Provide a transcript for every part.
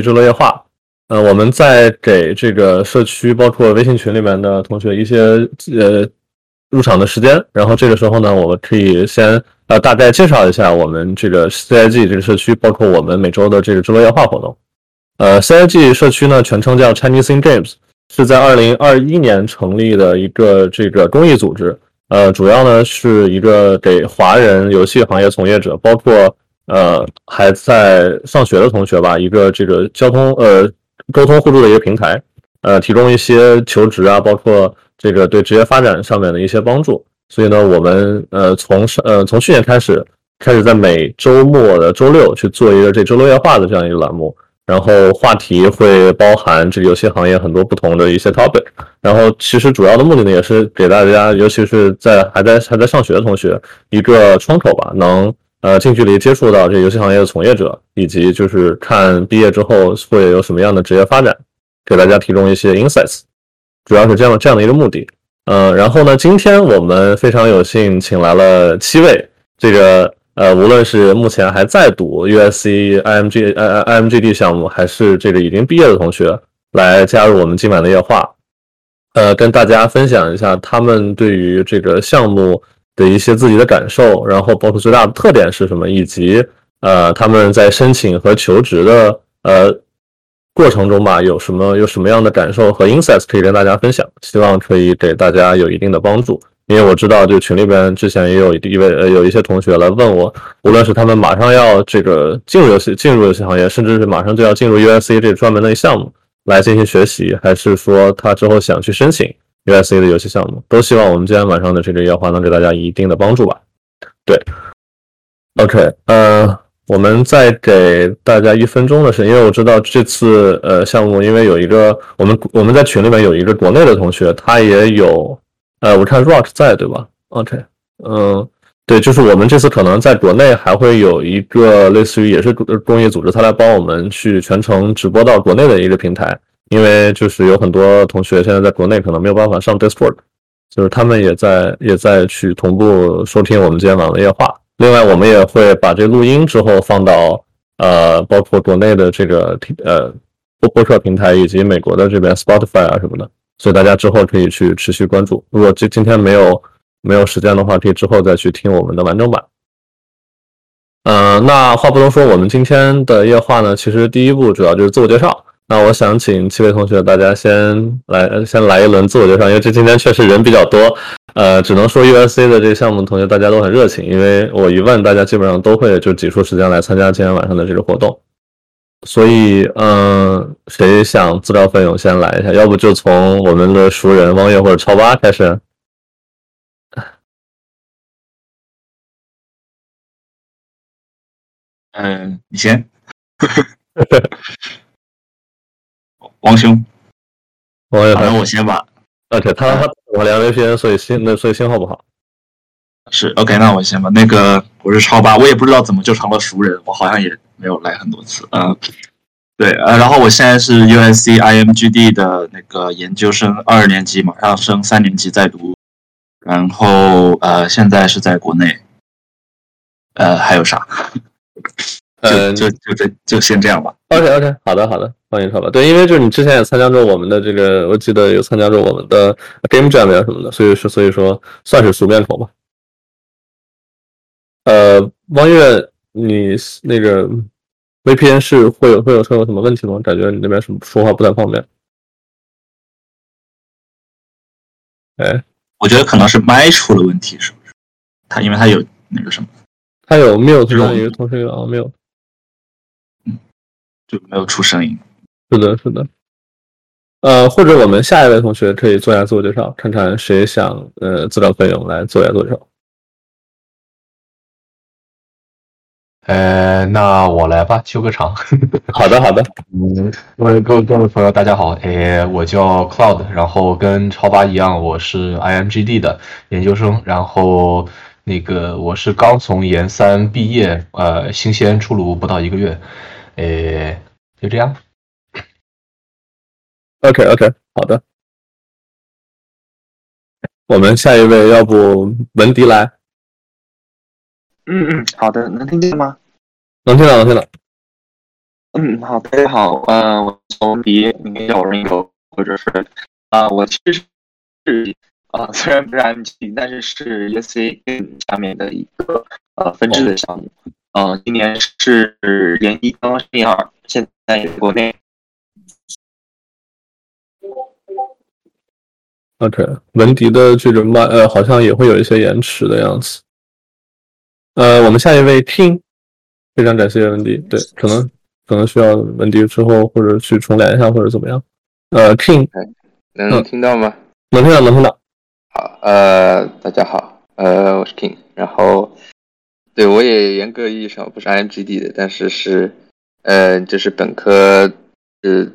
支落液化。呃，我们在给这个社区，包括微信群里面的同学一些呃入场的时间。然后这个时候呢，我们可以先呃大概介绍一下我们这个 CIG 这个社区，包括我们每周的这个支落液化活动。呃，CIG 社区呢，全称叫 Chinese in Games，是在二零二一年成立的一个这个公益组织。呃，主要呢是一个给华人游戏行业从业者，包括呃还在上学的同学吧，一个这个交通呃沟通互助的一个平台，呃，提供一些求职啊，包括这个对职业发展上面的一些帮助。所以呢，我们呃从上呃从去年开始，开始在每周末的周六去做一个这周六夜话的这样一个栏目。然后话题会包含这个游戏行业很多不同的一些 topic，然后其实主要的目的呢，也是给大家，尤其是在还在还在上学的同学一个窗口吧，能呃近距离接触到这游戏行业的从业者，以及就是看毕业之后会有什么样的职业发展，给大家提供一些 insights，主要是这样这样的一个目的。呃，然后呢，今天我们非常有幸请来了七位这个。呃，无论是目前还在读 USC IMG 呃 IMGD 项目，还是这个已经毕业的同学，来加入我们今晚的夜话，呃，跟大家分享一下他们对于这个项目的一些自己的感受，然后包括最大的特点是什么，以及呃他们在申请和求职的呃过程中吧，有什么有什么样的感受和 insights 可以跟大家分享，希望可以给大家有一定的帮助。因为我知道，就群里边之前也有一位呃有一些同学来问我，无论是他们马上要这个进入游戏进入游戏行业，甚至是马上就要进入 USC 这专门的项目来进行学习，还是说他之后想去申请 U.S.A 的游戏项目，都希望我们今天晚上的这个夜话能给大家一定的帮助吧。对，OK，呃，我们再给大家一分钟的时间，因为我知道这次呃项目，因为有一个我们我们在群里面有一个国内的同学，他也有。呃，我看 Rock 在对吧？OK，嗯，对，就是我们这次可能在国内还会有一个类似于也是公益组织，他来帮我们去全程直播到国内的一个平台，因为就是有很多同学现在在国内可能没有办法上 Discord，就是他们也在也在去同步收听我们今天晚的夜话。另外，我们也会把这录音之后放到呃，包括国内的这个呃播播客平台以及美国的这边 Spotify 啊什么的。所以大家之后可以去持续关注。如果今今天没有没有时间的话，可以之后再去听我们的完整版。嗯，那话不多说，我们今天的夜话呢，其实第一步主要就是自我介绍。那我想请七位同学，大家先来先来一轮自我介绍，因为这今天确实人比较多。呃，只能说 USC 的这个项目同学大家都很热情，因为我一问，大家基本上都会就挤出时间来参加今天晚上的这个活动。所以，嗯，谁想自告奋勇先来一下？要不就从我们的熟人汪月或者超八开始。嗯，你先。王兄，王月，反正我先吧。OK，他他我聊 VPN，所以信那所以信号不好。是 OK，那我先吧。那个我是超八，我也不知道怎么就成了熟人，我好像也。没有来很多次，嗯，对，呃，然后我现在是 USC IMGD 的那个研究生二年级，马上升三年级在读，然后呃，现在是在国内，呃，还有啥？呃，就就这就先这样吧。OK OK，好的好的，欢迎超吧。对，因为就是你之前也参加过我们的这个，我记得有参加过我们的 Game Jam 呀什么的，所以说所以说算是熟面孔吧。呃，汪月。你那个 VPN 是会有会有会有什么问题吗？感觉你那边什么说话不太方便。哎，我觉得可能是麦出了问题，是不是？他因为他有那个什么，他有 mute 这种一个同时有啊 mute，嗯，就没有出声音。是的，是的。呃，或者我们下一位同学可以做一下自我介绍，看看谁想呃自告奋勇来做一下自我介绍。呃，那我来吧，修个场。好的，好的。嗯，各位各位各位朋友，大家好。哎，我叫 Cloud，然后跟超八一样，我是 IMGD 的研究生。然后那个我是刚从研三毕业，呃，新鲜出炉不到一个月。哎，就这样。OK OK，好的。我们下一位，要不文迪来？嗯嗯，好的，能听见吗？能听到，能听到。嗯，好，大家好，呃，我从迪，你们叫我 Ringo，或者是啊，我其实是啊，虽然不是 MG，但是是 UC 下面的一个呃分支的项目，嗯，今年是研一，刚刚是研二，现在也国内。OK，文迪的这种麦呃，好像也会有一些延迟的样子。呃，我们下一位 King，非常感谢文迪，对，可能。可能需要文迪之后或者去重连一下或者怎么样？呃，King，能听到吗？能听到，能听到。好，呃，大家好，呃，我是 King，然后对我也严格意义上不是 IMGD 的，但是是，呃，就是本科是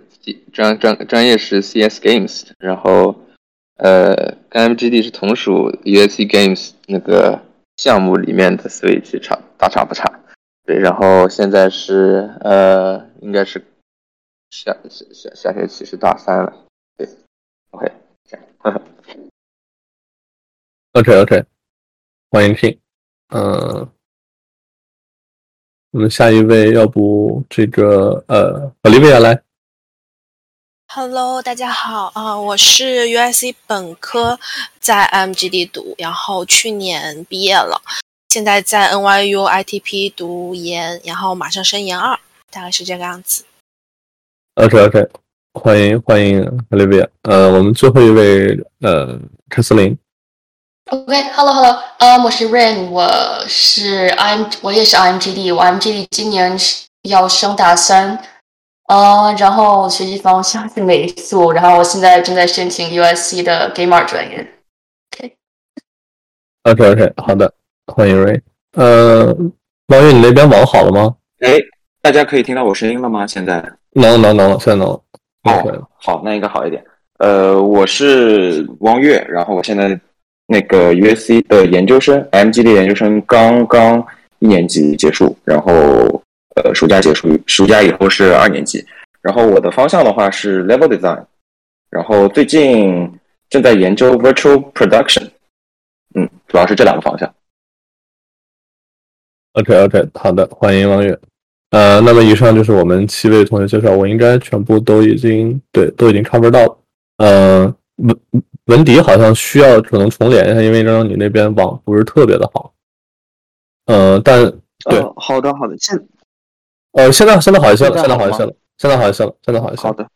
专专专业是 CS Games，然后呃，跟 IMGD 是同属 USC Games 那个项目里面的，所以其实差大差不差。对，然后现在是呃，应该是下下下下学期是大三了。对，OK，这样，OK OK，欢迎听，嗯，我们下一位，要不这个呃，Olivia 来。Hello，大家好啊，我是 UIC 本科在 MGD 读，然后去年毕业了。现在在 NYU ITP 读研，然后马上升研二，大概是这个样子。OK OK，欢迎欢迎 Olivia，呃，我们最后一位呃，凯瑟琳。OK，Hello Hello，呃，我是 Rain，我是 I'm，我也是 IMGD，我 IMGD 今年要升大三，呃，然后学习方向是美术，然后我现在正在申请 USC 的 Game Art 专业。OK，OK OK，好的。欢迎 Rain，呃，王月，你那边网好了吗？哎，大家可以听到我声音了吗？现在能能能，现在能。好，好，那应该好一点。呃，我是王月，然后我现在那个 USC 的研究生，MG 的研究生刚刚一年级结束，然后呃，暑假结束，暑假以后是二年级。然后我的方向的话是 Level Design，然后最近正在研究 Virtual Production，嗯，主要是这两个方向。OK OK，好的，欢迎王月。呃，那么以上就是我们七位同学介绍，我应该全部都已经对都已经 cover 到了。呃，文文迪好像需要可能重连一下，因为刚刚你那边网不是特别的好。呃，但对，好的好的，现呃现在现在好一些了，现在好一些了，现在好一些了，现在好一些。好的，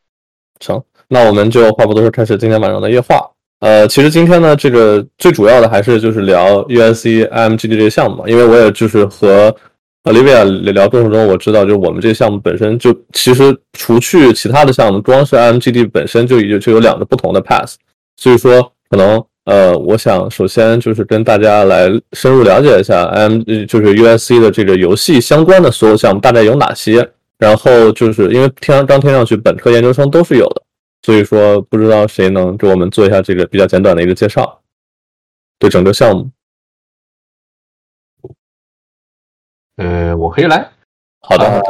成，那我们就话不多说，开始今天晚上的夜话。呃，其实今天呢，这个最主要的还是就是聊 USC IMGD 这个项目嘛，因为我也就是和 Olivia 聊过程中，我知道就是我们这个项目本身就其实除去其他的项目，光是 IMGD 本身就已经就有两个不同的 path，所以说可能呃，我想首先就是跟大家来深入了解一下 IM 就是 USC 的这个游戏相关的所有项目大概有哪些，然后就是因为听刚听上去本科研究生都是有的。所以说，不知道谁能给我们做一下这个比较简短的一个介绍，对整个项目。呃，我可以来。好的。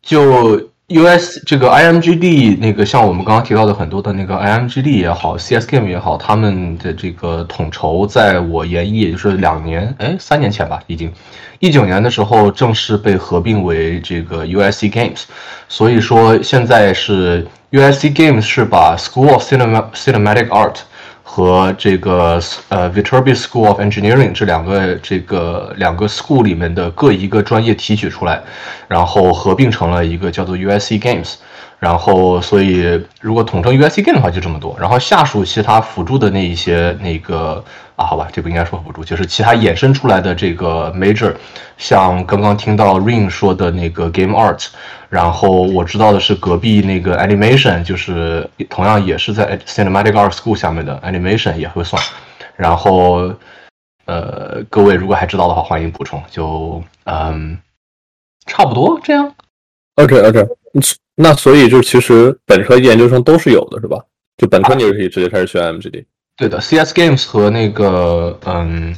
就 US 这个 IMGD 那个，像我们刚刚提到的很多的那个 IMGD 也好，CS Game 也好，他们的这个统筹，在我研一，也就是两年，哎，三年前吧，已经。一九年的时候正式被合并为这个 USC Games，所以说现在是 USC Games 是把 School of Cinematic Art 和这个呃 Viterbi School of Engineering 这两个这个两个 school 里面的各一个专业提取出来，然后合并成了一个叫做 USC Games。然后，所以如果统称 USC Game 的话，就这么多。然后下属其他辅助的那一些那个啊，好吧，这不应该说辅助，就是其他衍生出来的这个 major，像刚刚听到 Rain 说的那个 Game Art，然后我知道的是隔壁那个 Animation，就是同样也是在 Cinematic Art School 下面的 Animation 也会算。然后，呃，各位如果还知道的话，欢迎补充。就嗯，差不多这样。OK OK。那所以就其实本科研究生都是有的，是吧？就本科你就可以直接开始学 MGD。对的，CS Games 和那个嗯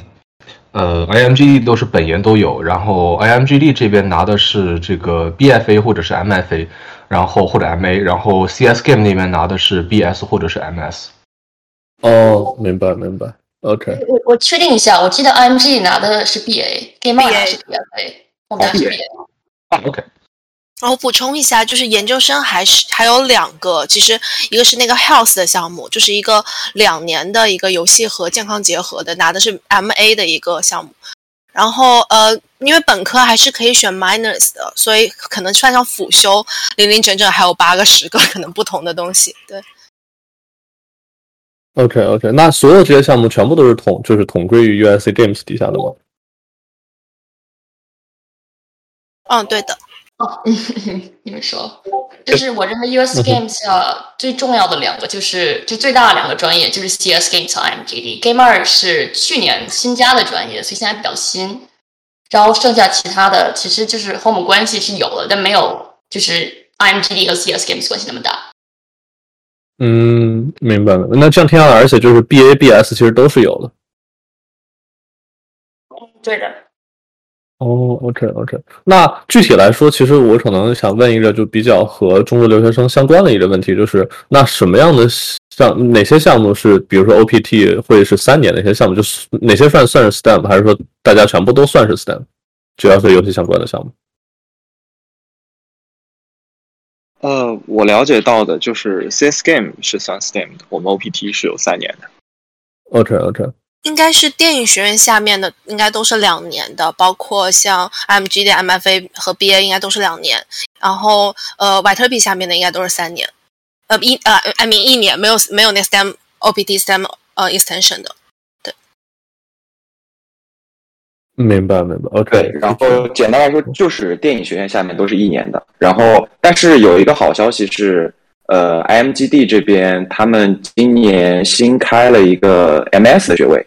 呃 IMGD 都是本研都有，然后 IMGD 这边拿的是这个 BFA 或者是 MFA，然后或者 MA，然后 CS Game 那边拿的是 BS 或者是 MS。哦，明白明白。OK。我我确定一下，我记得 IMGD 拿的是 BA，Game 拿的是 BFA，我们拿是 BA。啊，OK。我补充一下，就是研究生还是还有两个，其实一个是那个 Health 的项目，就是一个两年的一个游戏和健康结合的，拿的是 MA 的一个项目。然后呃，因为本科还是可以选 Minors 的，所以可能算上辅修，零零整整还有八个十个可能不同的东西。对。OK OK，那所有这些项目全部都是统就是统归于 USC Games 底下的吗？嗯，对的。哦，你们说，就是我认为 US Games 啊最重要的两个就是就最大的两个专业就是 CS Games 和 MGD。Game 二是去年新加的专业，所以现在比较新。然后剩下其他的其实就是和我们关系是有了，但没有就是 IMGD 和 CS Games 关系那么大。嗯，明白了。那这样听下来，而且就是 BA、BS 其实都是有的。对的。哦，OK，OK。那具体来说，其实我可能想问一个就比较和中国留学生相关的一个问题，就是那什么样的项，哪些项目是，比如说 OPT 会是三年？哪些项目就是哪些算算是 STEM，还是说大家全部都算是 STEM？只要是游戏相关的项目。呃，我了解到的就是 CS Game 是算 STEM 的，我们 OPT 是有三年的。OK，OK。应该是电影学院下面的，应该都是两年的，包括像 MG 的 MFA 和 BA 应该都是两年，然后呃，瓦特币下面的应该都是三年，呃一呃，I mean 一年，没有没有那 STEM OPT STEM 呃 extension 的，对。明白明白，OK。然后简单来说，就是电影学院下面都是一年的，然后但是有一个好消息是。呃，IMGD 这边他们今年新开了一个 MS 的学位，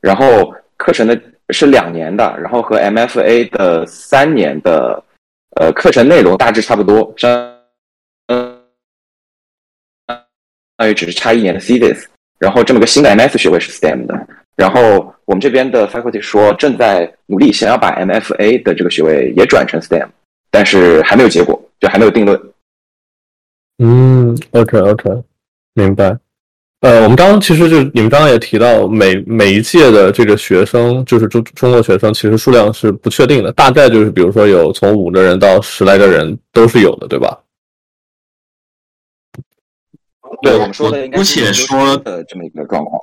然后课程的是两年的，然后和 MFA 的三年的呃课程内容大致差不多，相当于只是差一年的 CDIS，然后这么个新的 MS 学位是 STEM 的，然后我们这边的 faculty 说正在努力想要把 MFA 的这个学位也转成 STEM，但是还没有结果，就还没有定论。嗯，OK OK，明白。呃，我们刚刚其实就你们刚刚也提到，每每一届的这个学生，就是中中国学生，其实数量是不确定的，大概就是比如说有从五个人到十来个人都是有的，对吧？对，我们说的姑且说的这么一个状况。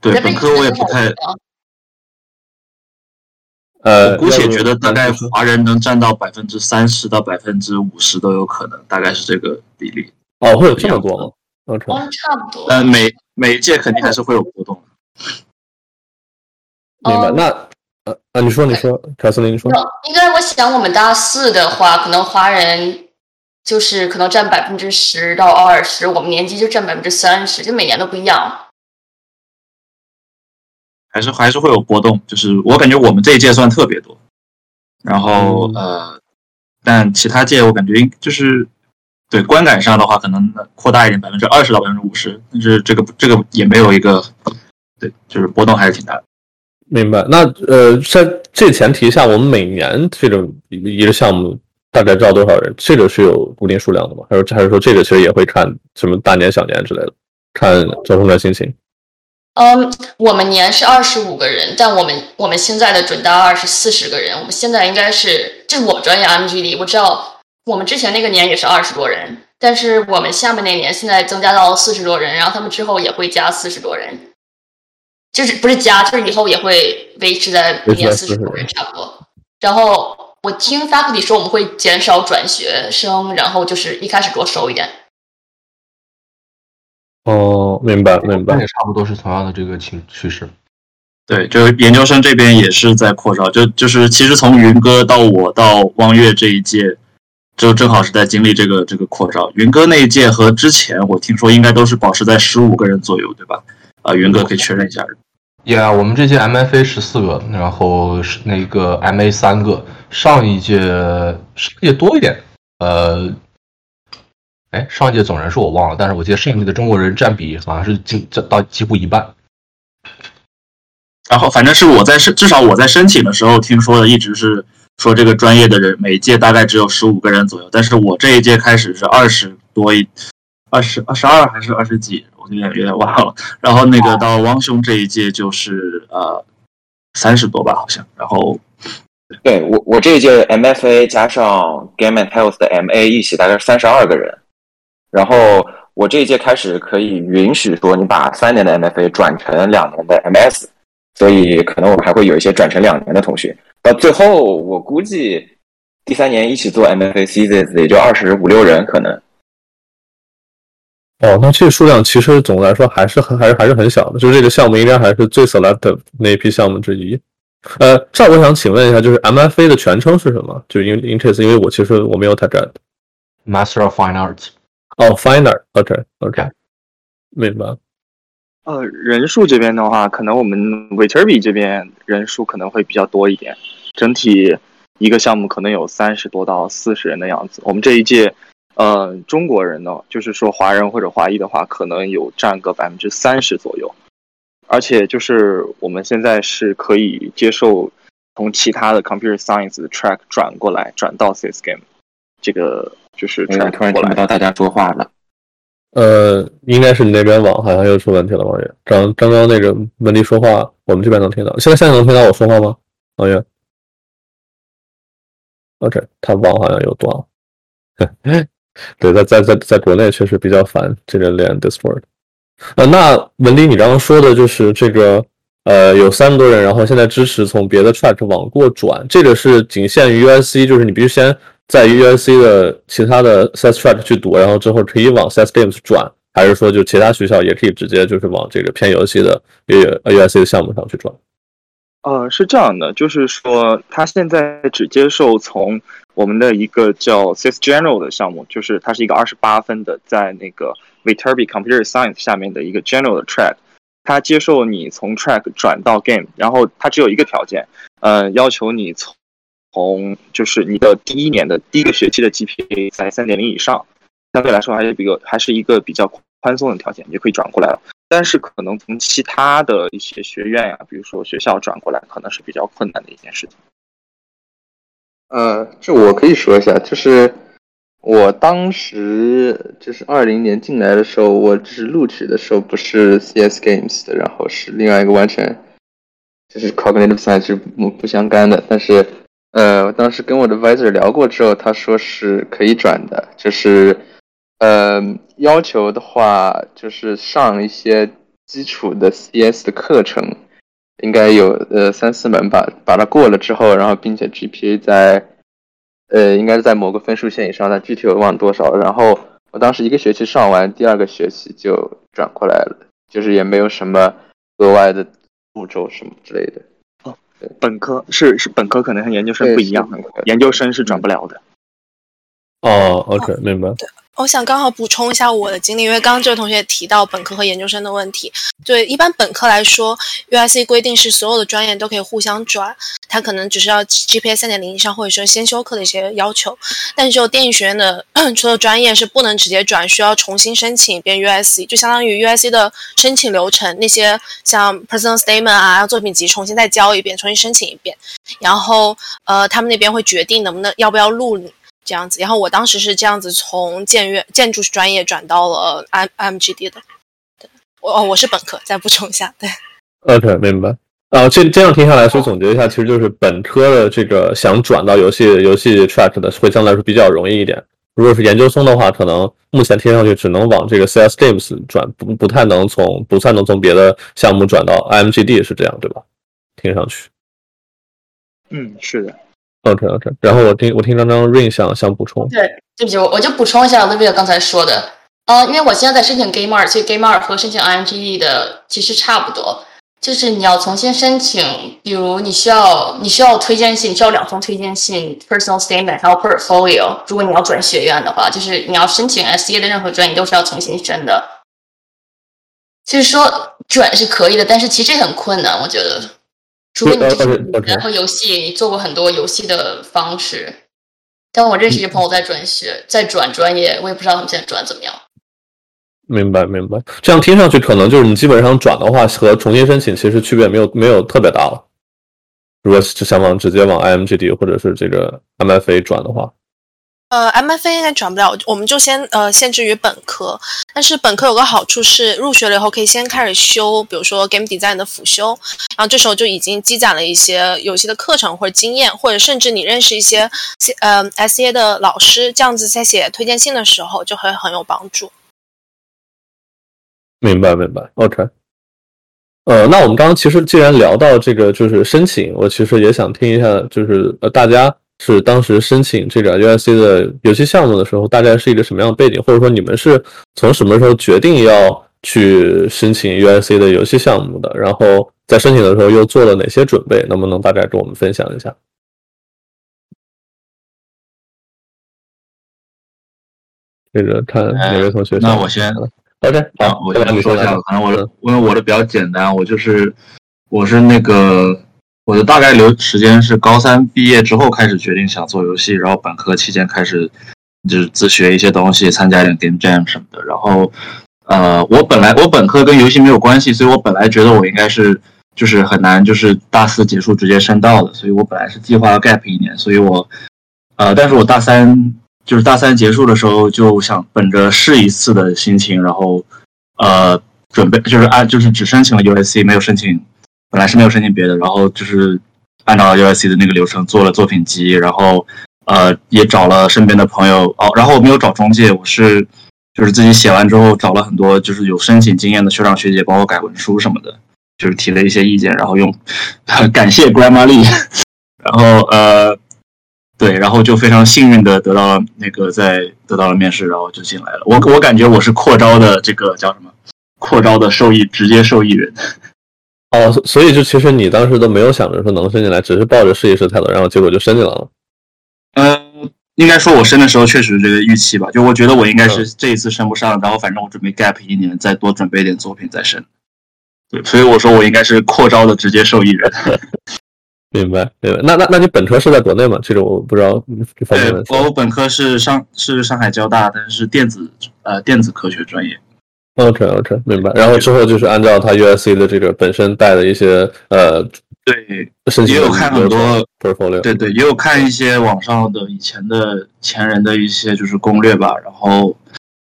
对，本科我也不太。呃，姑且觉得大概华人能占到百分之三十到百分之五十都有可能，大概是这个比例。哦，会有这么多吗？嗯，差不多。呃，每每一届肯定还是会有波动。明白。那呃啊，你说你说，凯瑟琳你说。应该我想我们大四的话，可能华人就是可能占百分之十到二十，我们年级就占百分之三十，就每年都不一样。还是还是会有波动，就是我感觉我们这一届算特别多，然后呃，但其他届我感觉就是对观感上的话，可能扩大一点，百分之二十到百分之五十，但是这个这个也没有一个对，就是波动还是挺大的。明白。那呃，在这前提下，我们每年这种一个项目大概招多少人？这个是有固定数量的吗？还是还是说这个其实也会看什么大年小年之类的，看招生的心情？嗯，我们年是二十五个人，但我们我们现在的准大二是四十个人。我们现在应该是，这是我专业 MGD，我知道我们之前那个年也是二十多人，但是我们下面那年现在增加到四十多人，然后他们之后也会加四十多人，就是不是加，就是以后也会维持在每年四十多人差不多。然后我听 faculty 说我们会减少转学生，然后就是一开始多收一点。哦，明白明白，也差不多是同样的这个情趋势。对，就是研究生这边也是在扩招，就就是其实从云哥到我到汪月这一届，就正好是在经历这个这个扩招。云哥那一届和之前我听说应该都是保持在十五个人左右，对吧？啊，云哥可以确认一下。Yeah，我们这届 MFA 十四个，然后是那个 MA 三个，上一届上一届多一点，呃。哎，上一届总人数我忘了，但是我记得上一届的中国人占比好像是近这到几乎一半。然后反正是我在申，至少我在申请的时候听说的，一直是说这个专业的人每届大概只有十五个人左右。但是我这一届开始是二十多一，二十二十二还是二十几，我有点有点忘了。然后那个到汪兄这一届就是呃三十多吧，好像。然后对我我这一届 MFA 加上 Game and Health 的 MA 一起大概是三十二个人，然后我这一届开始可以允许说你把三年的 MFA 转成两年的 MS，所以可能我们还会有一些转成两年的同学。到最后我估计第三年一起做 MFA seasons 也就二十五六人可能。哦，那这个数量其实总的来说还是很还是还是很小的，就是这个项目应该还是最 selective 那一批项目之一。呃，这儿我想请问一下，就是 MFA 的全称是什么？就是因为 interest，因为我其实我没有太 get。Master of Fine Arts。哦，Fine Art，OK OK，明白。呃，人数这边的话，可能我们 Viterbi 这边人数可能会比较多一点，整体一个项目可能有三十多到四十人的样子。我们这一届，呃，中国人呢，就是说华人或者华裔的话，可能有占个百分之三十左右。而且就是我们现在是可以接受从其他的 computer science 的 track 转过来，转到 CS game 这个就是突然。听不到大家说话了。呃，应该是你那边网好像又出问题了，王月。刚刚刚那个文迪说话，我们这边能听到。现在现在能听到我说话吗？王月？OK，他网好像又断了。对，在在在在国内确实比较烦这个连 Discord。呃，那文迪，你刚刚说的就是这个，呃，有三十多人，然后现在支持从别的 track 往过转，这个是仅限于 USC，就是你必须先在 USC 的其他的 CS track 去读，然后之后可以往 CS Games 转，还是说就其他学校也可以直接就是往这个偏游戏的 U USC 的项目上去转？呃，是这样的，就是说，他现在只接受从我们的一个叫 CS General 的项目，就是它是一个二十八分的，在那个 Viterbi Computer Science 下面的一个 General 的 track，它接受你从 track 转到 game，然后它只有一个条件，呃，要求你从从就是你的第一年的第一个学期的 GPA 在三点零以上，相对来说还是比较还是一个比较宽松的条件，你就可以转过来了。但是可能从其他的一些学院呀、比如说学校转过来，可能是比较困难的一件事情。呃，这我可以说一下，就是我当时就是二零年进来的时候，我只是录取的时候不是 CS Games 的，然后是另外一个完全就是 Cognitive Science 是不不相干的。但是呃，我当时跟我的 advisor 聊过之后，他说是可以转的，就是呃要求的话，就是上一些基础的 CS 的课程。应该有呃三四门吧，把它过了之后，然后并且 GPA 在呃应该是在某个分数线以上，但具体我忘多少了。然后我当时一个学期上完，第二个学期就转过来了，就是也没有什么额外的步骤什么之类的。本科是是本科可能和研究生不一样研究生是转不了的。哦，OK，明白。我想刚好补充一下我的经历，因为刚刚这位同学提到本科和研究生的问题。对，一般本科来说，UIC 规定是所有的专业都可以互相转，它可能只是要 GPA 三点零以上，或者说先修课的一些要求。但只有电影学院的 除了专业是不能直接转，需要重新申请一遍 UIC，就相当于 UIC 的申请流程，那些像 personal statement 啊、作品集重新再交一遍，重新申请一遍，然后呃，他们那边会决定能不能要不要录你。这样子，然后我当时是这样子从建院建筑专业转到了 M MGD 的，对，我哦我是本科，再补充一下，对，OK，明白。啊，这这样听下来，所以总结一下，其实就是本科的这个想转到游戏游戏 track 的，会相对来说比较容易一点。如果是研究生的话，可能目前听上去只能往这个 CS Games 转，不不太能从不算能从别的项目转到 IMGD，是这样对吧？听上去。嗯，是的。OK OK，然后我听我听刚刚 Rain 想想补充，对，对不起，我我就补充一下 Olivia 刚才说的，呃，因为我现在在申请 Game 二所以 Game 二和申请 IMGD 的其实差不多，就是你要重新申请，比如你需要你需要推荐信，需要两封推荐信，personal statement 还有 portfolio。如果你要转学院的话，就是你要申请 SCA 的任何专业都是要重新申的。就是说转是可以的，但是其实很困难，我觉得，除非你然后游戏你做过很多游戏的方式。但我认识一些朋友在转学，在转专业，我也不知道他们现在转怎么样。明白明白。这样听上去可能就是你基本上转的话和重新申请其实区别没有没有特别大了。如果就想往直接往 IMGD 或者是这个 MFA 转的话，呃，MFA 应该转不了，我们就先呃限制于本科。但是本科有个好处是，入学了以后可以先开始修，比如说 Game Design 的辅修，然后这时候就已经积攒了一些游戏的课程或者经验，或者甚至你认识一些呃 SA 的老师，这样子在写推荐信的时候就会很有帮助。明白，明白，OK。呃，那我们刚刚其实既然聊到这个就是申请，我其实也想听一下，就是呃大家。是当时申请这个 UIC 的游戏项目的时候，大概是一个什么样的背景？或者说你们是从什么时候决定要去申请 UIC 的游戏项目的？然后在申请的时候又做了哪些准备？能不能大概跟我们分享一下？这个看哪位同学？那我先，OK，好，我先说一下。可能我的，因为我的比较简单，我就是我是那个。我的大概留时间是高三毕业之后开始决定想做游戏，然后本科期间开始就是自学一些东西，参加一点 game jam 什么的。然后，呃，我本来我本科跟游戏没有关系，所以我本来觉得我应该是就是很难就是大四结束直接升到的，所以我本来是计划 gap 一年。所以我，呃，但是我大三就是大三结束的时候就想本着试一次的心情，然后呃准备就是按就是只申请了 USC，没有申请。本来是没有申请别的，然后就是按照 USC 的那个流程做了作品集，然后呃也找了身边的朋友哦，然后我没有找中介，我是就是自己写完之后找了很多就是有申请经验的学长学姐帮我改文书什么的，就是提了一些意见，然后用 感谢 Grandma 然后呃对，然后就非常幸运的得到了那个在得到了面试，然后就进来了。我我感觉我是扩招的这个叫什么？扩招的受益直接受益人。哦，所以就其实你当时都没有想着说能申进来，只是抱着试一试态度，然后结果就申进来了。嗯，应该说我申的时候确实这个预期吧，就我觉得我应该是这一次申不上，然后反正我准备 gap 一年，再多准备一点作品再申。对，所以我说我应该是扩招的直接受益人。明白，明白。那那那你本科是在国内吗？这个我不知道。对，我本科是上是上海交大，但是电子呃电子科学专业。OK OK，明白。然后之后就是按照他 USC 的这个本身带的一些呃，对，也有看很多 portfolio，对对，也有看一些网上的以前的前人的一些就是攻略吧。然后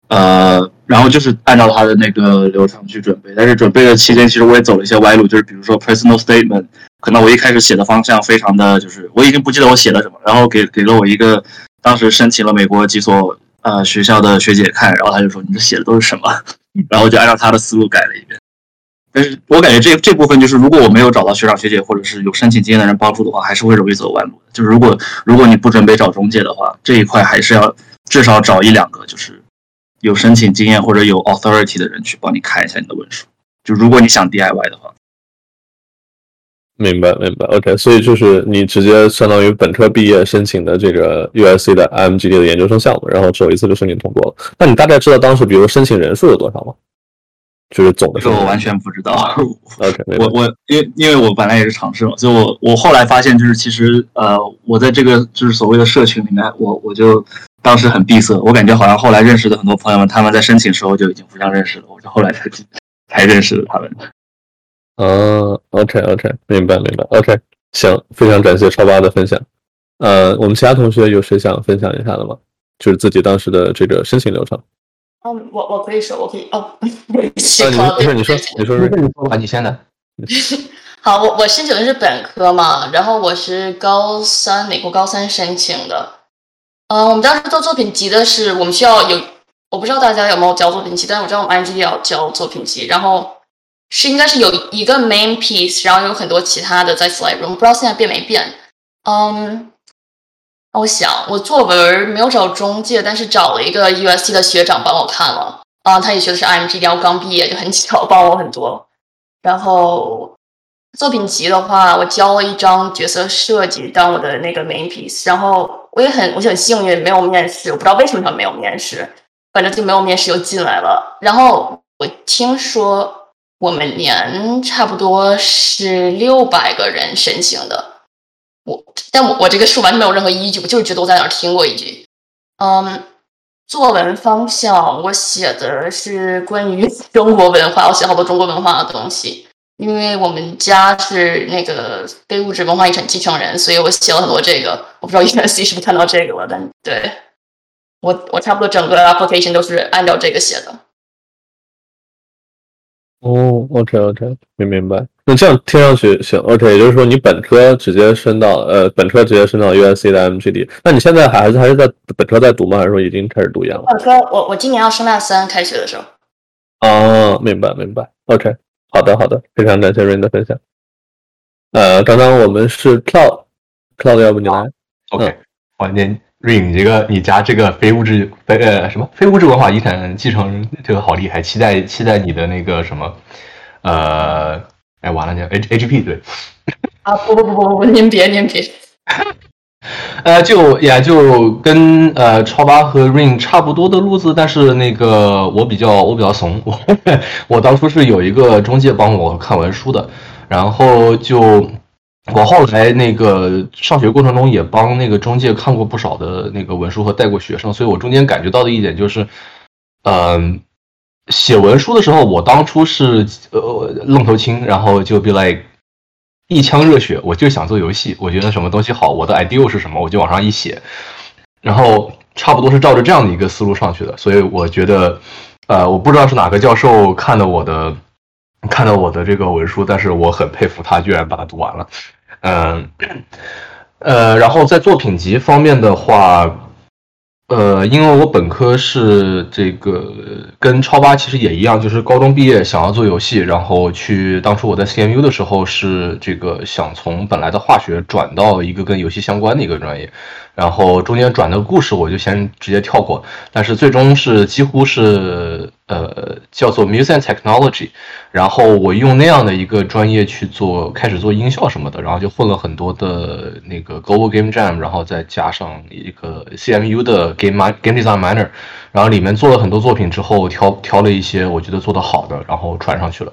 呃，然后就是按照他的那个流程去准备。但是准备的期间，其实我也走了一些歪路，就是比如说 personal statement，可能我一开始写的方向非常的就是我已经不记得我写了什么，然后给给了我一个当时申请了美国几所呃学校的学姐看，然后她就说你这写的都是什么？然后就按照他的思路改了一遍，但是我感觉这这部分就是，如果我没有找到学长学姐或者是有申请经验的人帮助的话，还是会容易走弯路的。就是如果如果你不准备找中介的话，这一块还是要至少找一两个就是有申请经验或者有 authority 的人去帮你看一下你的文书。就如果你想 DIY 的话，明白明白，OK。所以就是你直接相当于本科毕业申请的这个 USC 的 IMGD 的研究生项目，然后只有一次就申请通过了。那你大概知道当时比如申请人数有多少吗？就是总的。这个我完全不知道。OK，我我因为因为我本来也是尝试嘛，所以我我后来发现就是其实呃我在这个就是所谓的社群里面，我我就当时很闭塞，我感觉好像后来认识的很多朋友们，他们在申请时候就已经互相认识了，我就后来才才认识的他们。哦，OK，OK，明白，明白，OK，行，非常感谢超八的分享。呃，我们其他同学有谁想分享一下的吗？就是自己当时的这个申请流程。嗯，我我可以说，我可以哦。啊，你说，你说，你说，你说，你说吧，你先来。好，我我申请的是本科嘛，然后我是高三，美国高三申请的。嗯，我们当时做作品集的是，我们需要有，我不知道大家有没有交作品集，但是我知道我们 I G 要交作品集，然后。是应该是有一个 main piece，然后有很多其他的在 slide room，不知道现在变没变。嗯，我想我作文没有找中介，但是找了一个 USC 的学长帮我看了。啊，他也学的是 IMG，然后刚毕业就很巧，帮我很多。然后作品集的话，我交了一张角色设计当我的那个 main piece，然后我也很我很幸运没有面试，我不知道为什么他没有面试，反正就没有面试就进来了。然后我听说。我们年差不多是六百个人申请的，我但我我这个数完全没有任何依据，我就是觉得我在哪儿听过一句。嗯，作文方向我写的是关于 中国文化，我写好多中国文化的东西，因为我们家是那个非物质文化遗产继承人，所以我写了很多这个。我不知道 E S C 是不是看到这个了，但对。我我差不多整个 application 都是按照这个写的。哦，OK OK，明明白。那这样听上去行，OK，也就是说你本科直接升到呃本科直接升到 USC 的 MGD，那你现在还是还是在本科在读吗？还是说已经开始读研了？本科我我今年要升大三，开学的时候。哦，明白明白，OK，好的好的，非常感谢 Rain 的分享。呃，刚刚我们是 Cloud，Cloud 要不你来？OK，好，那 Rain，你这个你家这个非物质非呃什么非物质文化遗产继承这个好厉害，期待期待你的那个什么呃。哎，完了，叫 H H P 对。啊不不不不不，您别您别。呃，就也，就跟呃超八和 Rain 差不多的路子，但是那个我比较我比较怂，我 我当初是有一个中介帮我看文书的，然后就我后来那个上学过程中也帮那个中介看过不少的那个文书和带过学生，所以我中间感觉到的一点就是，嗯。写文书的时候，我当初是呃愣头青，然后就 be like 一腔热血，我就想做游戏。我觉得什么东西好，我的 idea 是什么，我就往上一写，然后差不多是照着这样的一个思路上去的。所以我觉得，呃，我不知道是哪个教授看的我的看到我的这个文书，但是我很佩服他，居然把它读完了。嗯，呃，然后在作品集方面的话。呃，因为我本科是这个跟超八其实也一样，就是高中毕业想要做游戏，然后去当初我在 CMU 的时候是这个想从本来的化学转到一个跟游戏相关的一个专业。然后中间转的故事我就先直接跳过，但是最终是几乎是呃叫做 music technology，然后我用那样的一个专业去做开始做音效什么的，然后就混了很多的那个 global game jam，然后再加上一个 CMU 的 game game design minor，然后里面做了很多作品之后挑挑了一些我觉得做的好的，然后传上去了。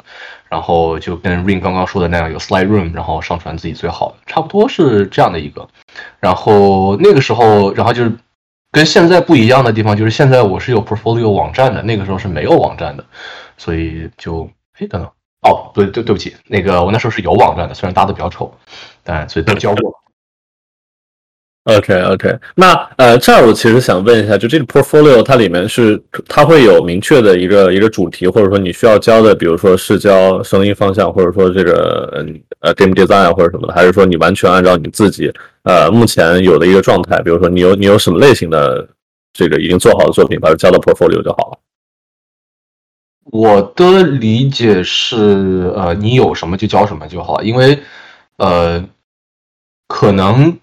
然后就跟 Rain 刚刚说的那样，有 Slide Room，然后上传自己最好的，差不多是这样的一个。然后那个时候，然后就是跟现在不一样的地方，就是现在我是有 Portfolio 网站的，那个时候是没有网站的，所以就嘿等等，哦，对对对不起，那个我那时候是有网站的，虽然搭的比较丑，但所以都教过了。OK OK，那呃，这儿我其实想问一下，就这个 portfolio 它里面是它会有明确的一个一个主题，或者说你需要教的，比如说是教声音方向，或者说这个嗯呃 game design 啊或者什么的，还是说你完全按照你自己呃目前有的一个状态，比如说你有你有什么类型的这个已经做好的作品，把它交到 portfolio 就好了。我的理解是，呃，你有什么就教什么就好，因为呃可能。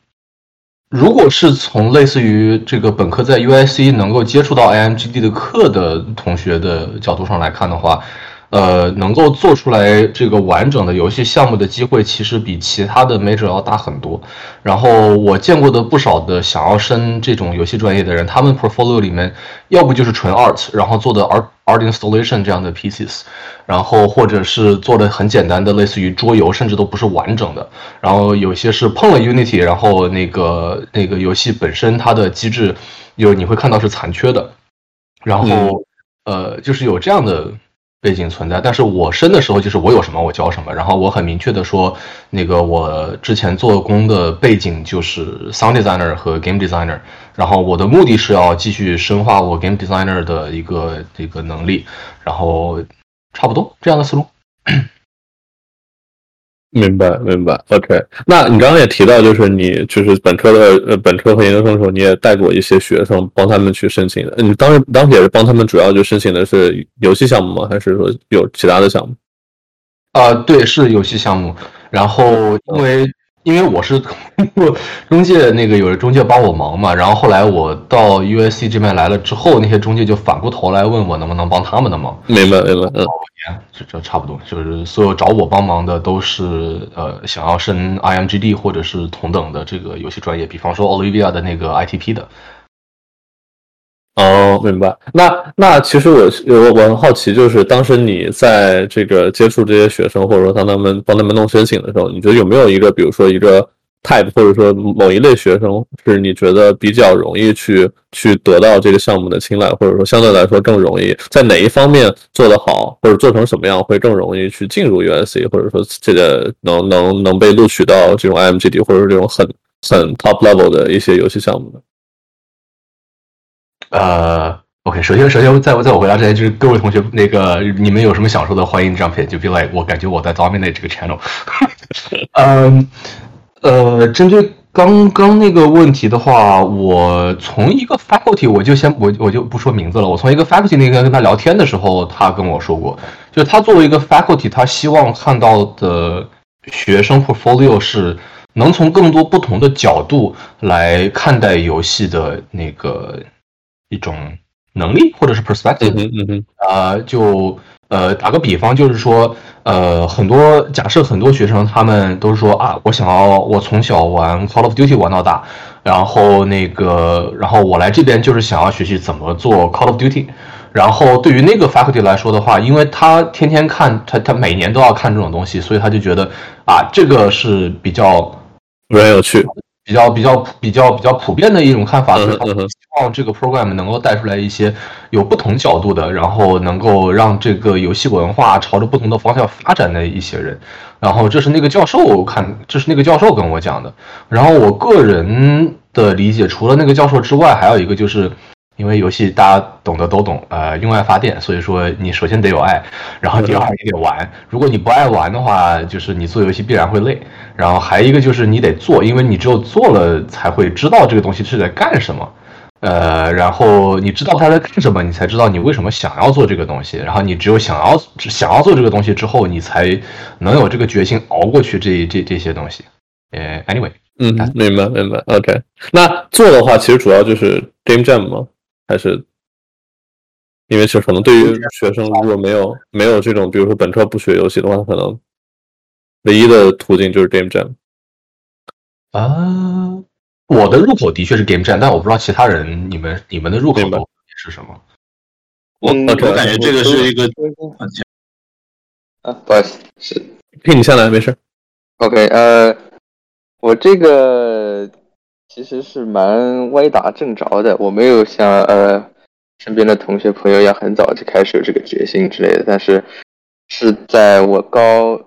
如果是从类似于这个本科在 UIC 能够接触到 IMGD 的课的同学的角度上来看的话，呃，能够做出来这个完整的游戏项目的机会，其实比其他的 major 要大很多。然后我见过的不少的想要升这种游戏专业的人，他们 portfolio 里面要不就是纯 art，然后做的 art art installation 这样的 pieces。然后或者是做的很简单的，类似于桌游，甚至都不是完整的。然后有些是碰了 Unity，然后那个那个游戏本身它的机制，有你会看到是残缺的。然后呃，就是有这样的背景存在。但是我升的时候，就是我有什么我教什么。然后我很明确的说，那个我之前做工的背景就是 Sound Designer 和 Game Designer。然后我的目的是要继续深化我 Game Designer 的一个这个能力。然后。差不多这样的思路，明白明白。OK，那你刚刚也提到，就是你就是本科的呃本科和研究生的时候，你也带过一些学生，帮他们去申请的。你当时当时也是帮他们，主要就申请的是游戏项目吗？还是说有其他的项目？啊，对，是游戏项目。然后因为。因为我是通过中介，那个有中介帮我忙嘛，然后后来我到 USC 这边来了之后，那些中介就反过头来问我能不能帮他们的忙。明白，明白，嗯，这这差不多，就是所有找我帮忙的都是呃想要升 IMGD 或者是同等的这个游戏专业，比方说 Olivia 的那个 ITP 的。哦，明白。那那其实我我我很好奇，就是当时你在这个接触这些学生，或者说当他们帮他们弄申请的时候，你觉得有没有一个，比如说一个 type，或者说某一类学生是你觉得比较容易去去得到这个项目的青睐，或者说相对来说更容易在哪一方面做得好，或者做成什么样会更容易去进入 USC，或者说这个能能能被录取到这种 M G D 或者说这种很很 top level 的一些游戏项目呢？呃，OK，首先首先在在我回答之前，就是各位同学，那个你们有什么想说的，欢迎 jump in，就 be like，我感觉我在 dominate 这个 channel。嗯，呃，针对刚刚那个问题的话，我从一个 faculty，我就先我我就不说名字了，我从一个 faculty 那边跟他聊天的时候，他跟我说过，就他作为一个 faculty，他希望看到的学生 portfolio 是能从更多不同的角度来看待游戏的那个一种能力或者是 perspective。嗯哼嗯哼，啊，就呃打个比方，就是说，呃，很多假设很多学生他们都是说啊，我想要我从小玩 Call of Duty 玩到大，然后那个，然后我来这边就是想要学习怎么做 Call of Duty。然后对于那个 faculty 来说的话，因为他天天看他他每年都要看这种东西，所以他就觉得啊，这个是比较非常有趣。比较比较比较比较普遍的一种看法，所以他嗯哼希望这个 program 能够带出来一些有不同角度的，然后能够让这个游戏文化朝着不同的方向发展的一些人。然后这是那个教授看，这是那个教授跟我讲的。然后我个人的理解，除了那个教授之外，还有一个就是。因为游戏大家懂的都懂，呃，用爱发电，所以说你首先得有爱，然后第二你得玩。如果你不爱玩的话，就是你做游戏必然会累。然后还有一个就是你得做，因为你只有做了才会知道这个东西是在干什么。呃，然后你知道他在干什么，你才知道你为什么想要做这个东西。然后你只有想要想要做这个东西之后，你才能有这个决心熬过去这这这些东西。呃，anyway，嗯，明白明白。OK，那做的话，其实主要就是 game jam 吗？还是因为就可能对于学生，如果没有没有这种，比如说本科不学游戏的话，可能唯一的途径就是 game jam。啊，我的入口的确是 game jam，但我不知道其他人你们你们的入口是什么。我嗯我感觉这个是一个啊，不好意思，是听你下来没事。OK，呃，我这个其实是蛮歪打正着的，我没有像呃身边的同学朋友一样很早就开始有这个决心之类的，但是是在我高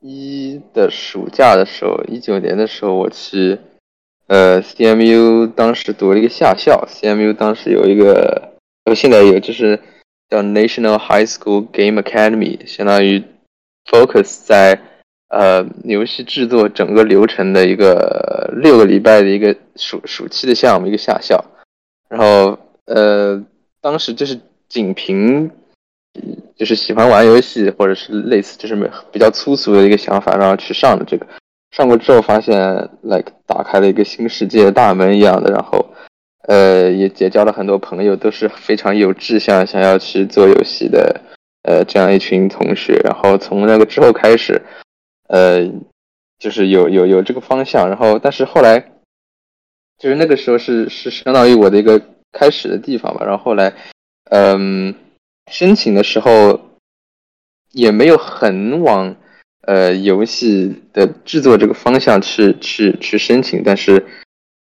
一的暑假的时候，一九年的时候，我去呃 CMU 当时读了一个夏校，CMU 当时有一个，呃现在有就是叫 National High School Game Academy，相当于 focus 在呃游戏制作整个流程的一个六个礼拜的一个暑暑期的项目，一个夏校。然后呃，当时就是仅凭就是喜欢玩游戏或者是类似就是没比较粗俗的一个想法，然后去上的这个。上过之后发现，like 打开了一个新世界的大门一样的，然后呃也结交了很多朋友，都是非常有志向，想要去做游戏的呃这样一群同学。然后从那个之后开始，呃，就是有有有这个方向，然后但是后来，就是那个时候是是相当于我的一个开始的地方吧。然后后来，嗯，申请的时候也没有很往呃游戏的制作这个方向去去去申请，但是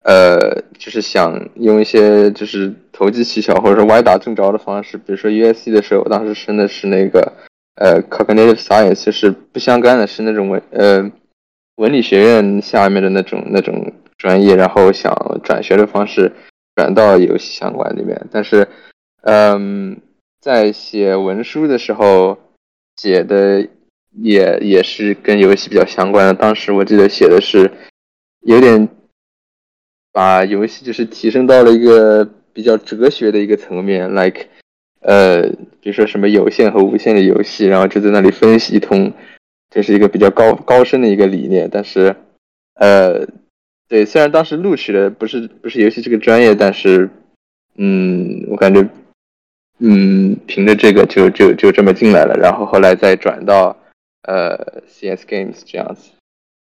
呃，就是想用一些就是投机取巧或者说歪打正着的方式，比如说 USC 的时候，我当时申的是那个。呃，cognitive science 就是不相干的，是那种文呃文理学院下面的那种那种专业，然后想转学的方式转到游戏相关里面，但是嗯，在写文书的时候写的也也是跟游戏比较相关的。当时我记得写的是有点把游戏就是提升到了一个比较哲学的一个层面，like。呃，比如说什么有限和无限的游戏，然后就在那里分析一通，这是一个比较高高深的一个理念。但是，呃，对，虽然当时录取的不是不是游戏这个专业，但是，嗯，我感觉，嗯，凭着这个就就就这么进来了。然后后来再转到呃 CS Games 这样子，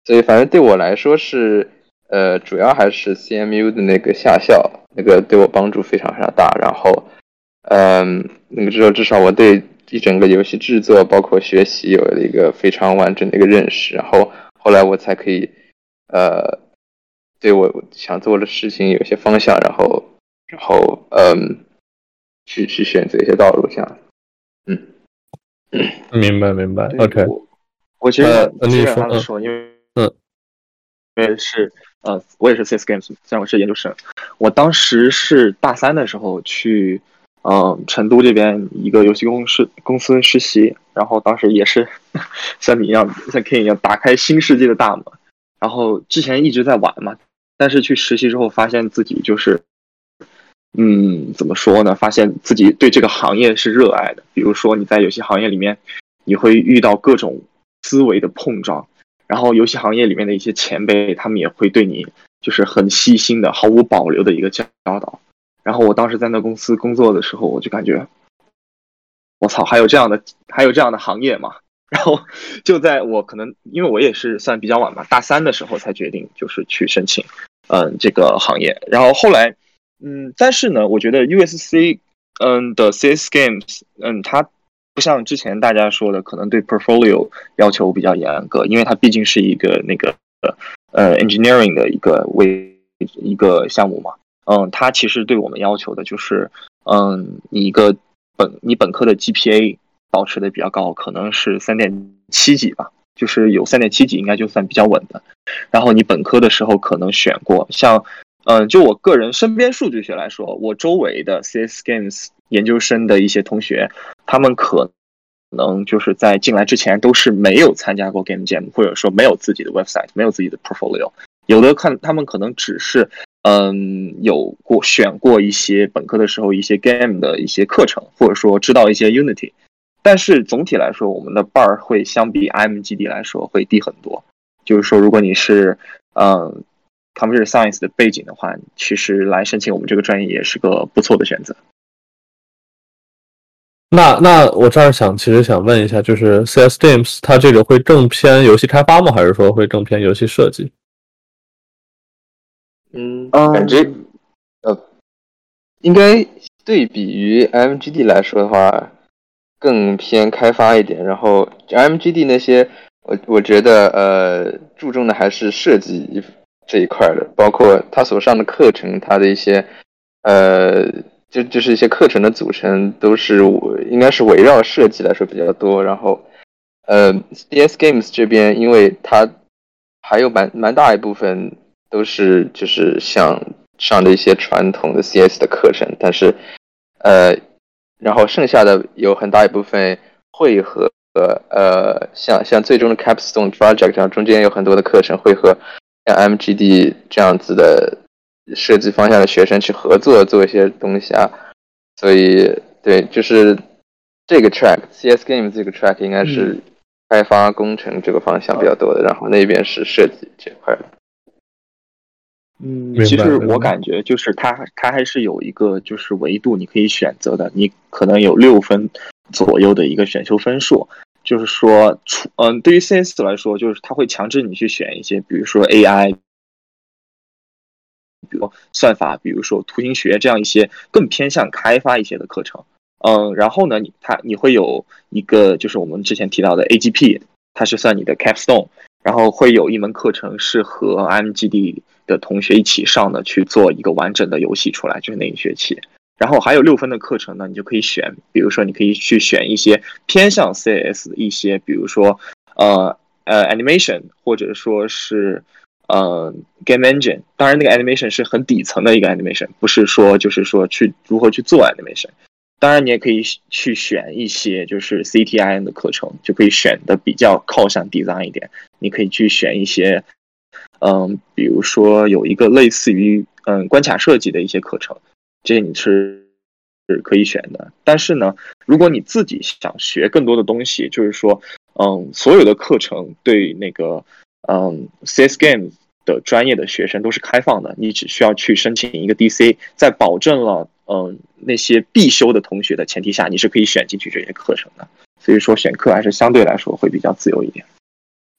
所以反正对我来说是，呃，主要还是 CMU 的那个下校，那个对我帮助非常非常大。然后。嗯，那个之后至少我对一整个游戏制作，包括学习有了一个非常完整的一个认识，然后后来我才可以，呃，对我想做的事情有一些方向，然后，然后嗯，去去选择一些道路，这样，嗯，明白明白。OK，我我其实呃你说说，因为嗯，因为是呃，我也是 CS Games，虽然我是研究生，我当时是大三的时候去，呃，成都这边一个游戏公司公司实习，然后当时也是像你一样，像 King 一样打开新世界的大门，然后之前一直在玩嘛，但是去实习之后发现自己就是。嗯，怎么说呢？发现自己对这个行业是热爱的。比如说你在游戏行业里面，你会遇到各种思维的碰撞，然后游戏行业里面的一些前辈，他们也会对你就是很细心的、毫无保留的一个教导。然后我当时在那公司工作的时候，我就感觉，我操，还有这样的，还有这样的行业吗？然后就在我可能因为我也是算比较晚吧，大三的时候才决定就是去申请，嗯，这个行业。然后后来。嗯，但是呢，我觉得 USC 嗯的 CS Games 嗯，它不像之前大家说的，可能对 portfolio 要求比较严格，因为它毕竟是一个那个呃 engineering 的一个为一个项目嘛。嗯，它其实对我们要求的就是嗯，你一个本你本科的 GPA 保持的比较高，可能是三点七几吧，就是有三点七几应该就算比较稳的。然后你本科的时候可能选过像。嗯，就我个人身边数据学来说，我周围的 CS Games 研究生的一些同学，他们可能就是在进来之前都是没有参加过 Game Jam，或者说没有自己的 website，没有自己的 portfolio。有的看他们可能只是嗯有过选过一些本科的时候一些 game 的一些课程，或者说知道一些 Unity。但是总体来说，我们的 bar 会相比 IMGD 来说会低很多。就是说，如果你是嗯。Computer Science 的背景的话，其实来申请我们这个专业也是个不错的选择。那那我这儿想，其实想问一下，就是 CS Games 它这个会更偏游戏开发吗？还是说会更偏游戏设计？嗯，感觉呃，应该对比于 MGD 来说的话，更偏开发一点。然后 MGD 那些，我我觉得呃，注重的还是设计。这一块的，包括他所上的课程，他的一些，呃，就就是一些课程的组成，都是应该是围绕设计来说比较多。然后，呃，DS Games 这边，因为它还有蛮蛮大一部分都是就是像上的一些传统的 CS 的课程，但是，呃，然后剩下的有很大一部分会和呃，像像最终的 Capstone Project 上中间有很多的课程会和。像 MGD 这样子的设计方向的学生去合作做一些东西啊，所以对，就是这个 track CS Game 这个 track 应该是开发工程这个方向比较多的，然后那边是设计这块。嗯，其实我感觉就是它它还是有一个就是维度你可以选择的，你可能有六分左右的一个选修分数。就是说，出嗯，对于 CS 来说，就是它会强制你去选一些，比如说 AI，比如算法，比如说图形学这样一些更偏向开发一些的课程。嗯，然后呢，你它你会有一个，就是我们之前提到的 AGP，它是算你的 Capstone，然后会有一门课程是和 MGD 的同学一起上的，去做一个完整的游戏出来，就是那一学期。然后还有六分的课程呢，你就可以选，比如说你可以去选一些偏向 CS 的一些，比如说呃呃 animation，或者说是呃 game engine。当然，那个 animation 是很底层的一个 animation，不是说就是说去如何去做 animation。当然，你也可以去选一些就是 CTIN 的课程，就可以选的比较靠向 design 一点。你可以去选一些，嗯，比如说有一个类似于嗯关卡设计的一些课程。这些你是是可以选的，但是呢，如果你自己想学更多的东西，就是说，嗯，所有的课程对那个嗯 CS Game 的专业的学生都是开放的，你只需要去申请一个 DC，在保证了嗯那些必修的同学的前提下，你是可以选进去这些课程的。所以说，选课还是相对来说会比较自由一点。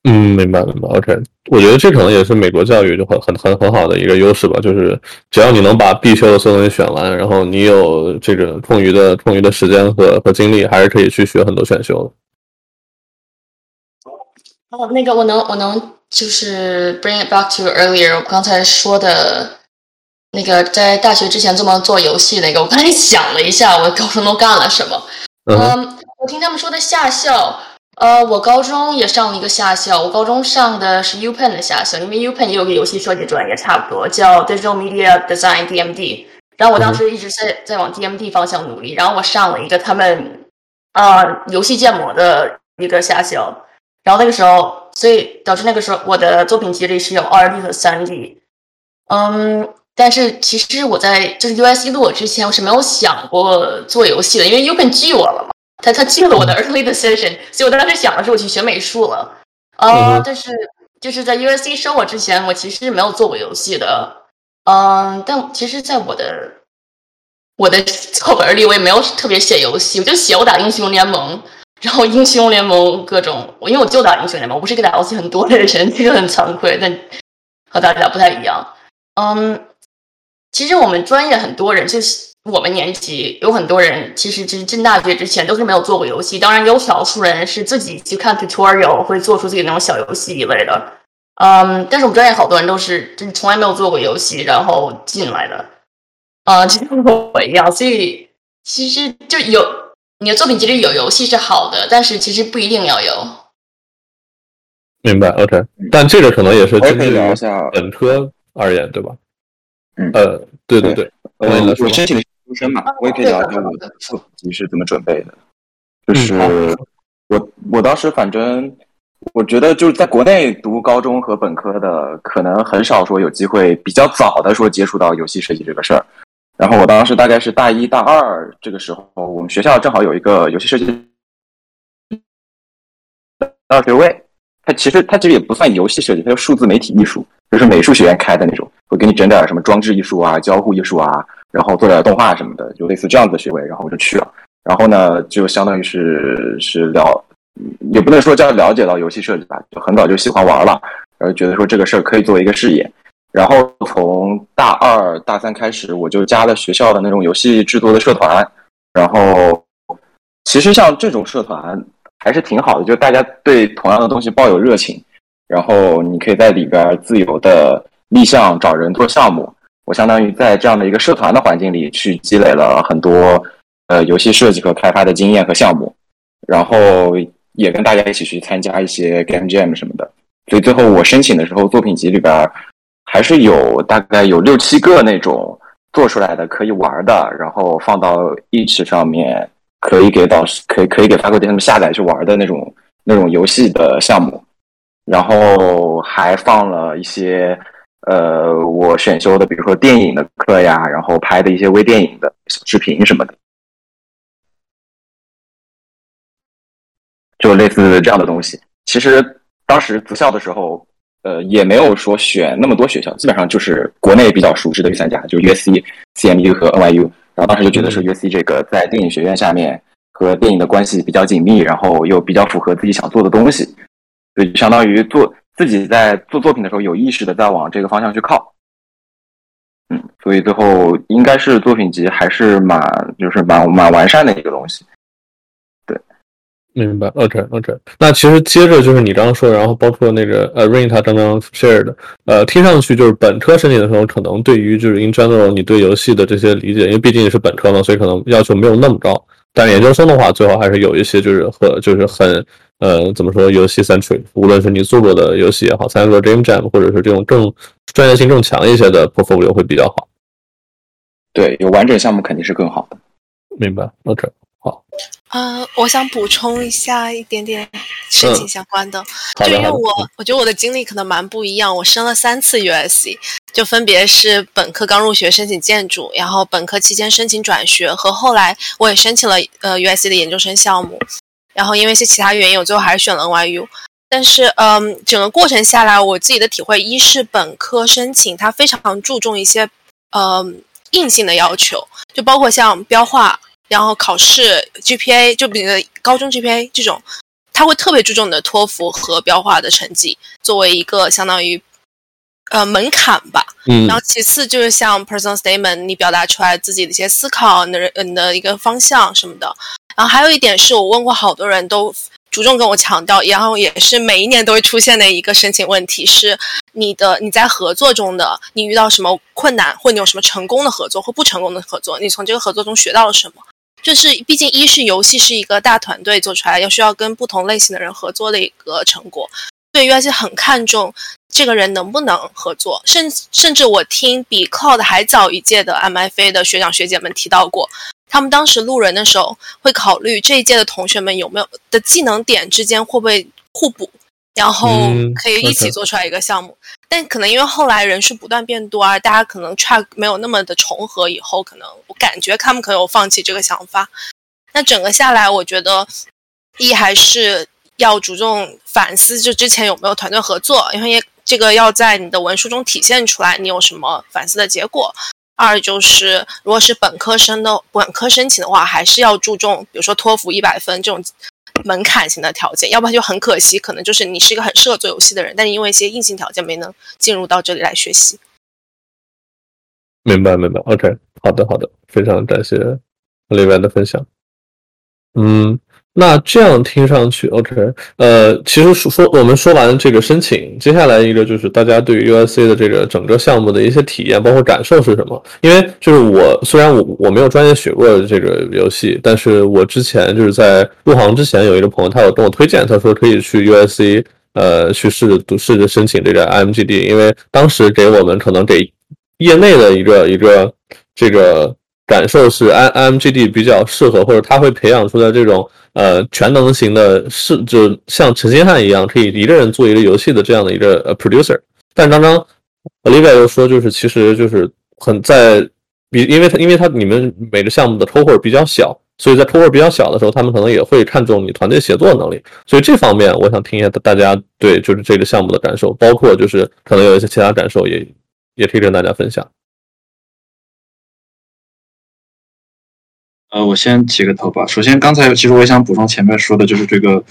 嗯，明白明白。OK，我觉得这可能也是美国教育就很很很很好的一个优势吧，就是只要你能把必修的所有东西选完，然后你有这个空余的空余的时间和和精力，还是可以去学很多选修的。哦，那个我能我能就是 bring it back to earlier 我刚才说的那个在大学之前这么做游戏那个，我刚才想了一下，我高中都干了什么？嗯，我听他们说的下校。呃，我高中也上了一个夏校，我高中上的是 UPenn 的夏校，因为 UPenn 也有个游戏设计专业，差不多叫 Digital Media Design DMD。然后我当时一直在在往 DMD 方向努力，然后我上了一个他们啊游戏建模的一个夏校，然后那个时候，所以导致那个时候我的作品集里是有二 D 和三 D。嗯，但是其实我在就是 USC 录我之前，我是没有想过做游戏的，因为 UPenn 拒我了嘛。他他进了我的 early decision，所以我当时想的是我去学美术了，啊，但是就是在 USC 收我之前，我其实是没有做过游戏的，嗯，但其实，在我的我的作本里，我也没有特别写游戏，我就写我打英雄联盟，然后英雄联盟各种，我因为我就打英雄联盟，我不是一个打游戏很多的人，这个很惭愧，但和大家不太一样，嗯，其实我们专业很多人就是。我们年级有很多人，其实就是进大学之前都是没有做过游戏。当然，有少数人是自己去看 tutorial，会做出自己那种小游戏一类的。嗯，但是我们专业好多人都是就是从来没有做过游戏，然后进来的。啊，就像我一样，所以其实就有你的作品集里有游戏是好的，但是其实不一定要有。明白，OK。但这个可能也是针对本科而言，对吧？嗯，呃，对对对，我申请的。出身嘛，我也可以聊一下我的作品集是怎么准备的。就是我我当时反正我觉得就是在国内读高中和本科的，可能很少说有机会比较早的说接触到游戏设计这个事儿。然后我当时大概是大一大二这个时候，我们学校正好有一个游戏设计二学位。它其实它其实也不算游戏设计，它叫数字媒体艺术，就是美术学院开的那种，会给你整点什么装置艺术啊、交互艺术啊。然后做点动画什么的，就类似这样子的学位，然后我就去了。然后呢，就相当于是是了，也不能说叫了解到游戏设计吧，就很早就喜欢玩了，然后觉得说这个事儿可以作为一个事业。然后从大二大三开始，我就加了学校的那种游戏制作的社团。然后其实像这种社团还是挺好的，就大家对同样的东西抱有热情，然后你可以在里边自由的立项找人做项目。我相当于在这样的一个社团的环境里去积累了很多呃游戏设计和开发的经验和项目，然后也跟大家一起去参加一些 game jam 什么的。所以最后我申请的时候，作品集里边还是有大概有六七个那种做出来的可以玩的，然后放到 itch 上面可以给导师可以可以给发给他们下载去玩的那种那种游戏的项目，然后还放了一些。呃，我选修的，比如说电影的课呀，然后拍的一些微电影的小视频什么的，就类似这样的东西。其实当时择校的时候，呃，也没有说选那么多学校，基本上就是国内比较熟知的三家，就 USC、CMU 和 NYU。然后当时就觉得说，U C 这个在电影学院下面和电影的关系比较紧密，然后又比较符合自己想做的东西，所以相当于做。自己在做作品的时候，有意识的在往这个方向去靠，嗯，所以最后应该是作品集还是蛮就是蛮蛮完善的一个东西，明白，OK OK。那其实接着就是你刚刚说，然后包括那个呃 Rain 他刚刚 share 的，呃，听上去就是本科申请的时候，可能对于就是 in general 你对游戏的这些理解，因为毕竟你是本科嘛，所以可能要求没有那么高。但研究生的话，最好还是有一些就是和就是很。呃，怎么说？游戏 centric，无论是你做过的游戏也好，参加过 game jam，或者是这种更专业性更强一些的 portfolio 会比较好。对，有完整项目肯定是更好的。明白？OK，好。嗯，我想补充一下一点点申请相关的，就因为我我觉得我的经历可能蛮不一样，我申了三次 USC，就分别是本科刚入学申请建筑，然后本科期间申请转学，和后来我也申请了呃 USC 的研究生项目。然后因为一些其他原因，我最后还是选了 NYU。但是，嗯，整个过程下来，我自己的体会，一是本科申请它非常注重一些，嗯，硬性的要求，就包括像标化，然后考试 GPA，就比如高中 GPA 这种，他会特别注重你的托福和标化的成绩，作为一个相当于，呃，门槛吧。嗯。然后其次就是像 personal statement，你表达出来自己的一些思考，你的你的一个方向什么的。然后还有一点是我问过好多人都着重跟我强调，然后也是每一年都会出现的一个申请问题是：你的你在合作中的你遇到什么困难，或你有什么成功的合作或不成功的合作，你从这个合作中学到了什么？就是毕竟一是游戏是一个大团队做出来，要需要跟不同类型的人合作的一个成果，对 UIC 很看重这个人能不能合作，甚甚至我听比 Cloud 还早一届的 MFA 的学长学姐们提到过，他们当时录人的时候会考虑这一届的同学们有没有的技能点之间会不会互补，然后嗯可以一起做出来一个项目。但可能因为后来人数不断变多啊，大家可能 track 没有那么的重合，以后可能我感觉他们可能有放弃这个想法。那整个下来，我觉得一还是要着重反思，就之前有没有团队合作，因为这个要在你的文书中体现出来，你有什么反思的结果。二就是，如果是本科生的本科申请的话，还是要注重，比如说托福一百分这种门槛型的条件，要不然就很可惜，可能就是你是一个很适合做游戏的人，但是因为一些硬性条件没能进入到这里来学习。明白明白，OK，好的好的，非常感谢里边的分享。嗯，那这样听上去，OK，呃，其实说说我们说完这个申请，接下来一个就是大家对于 USC 的这个整个项目的一些体验，包括感受是什么？因为就是我虽然我我没有专业学过这个游戏，但是我之前就是在入行之前有一个朋友，他有跟我推荐，他说可以去 USC。呃，去试着读试着申请这个 IMGD，因为当时给我们可能给业内的一个一个这个感受是 I IMGD 比较适合，或者它会培养出来这种呃全能型的，是就像陈星汉一样，可以一个人做一个游戏的这样的一个呃 producer。但刚刚 Olivia 又说，就是其实就是很在比，因为他因为他你们每个项目的 cohort 比较小，所以在 cohort 比较小的时候，他们可能也会看重你团队协作能力。所以这方面，我想听一下大家对就是这个项目的感受，包括就是可能有一些其他感受也也可以跟大家分享。呃，我先起个头吧。首先，刚才其实我也想补充前面说的，就是这个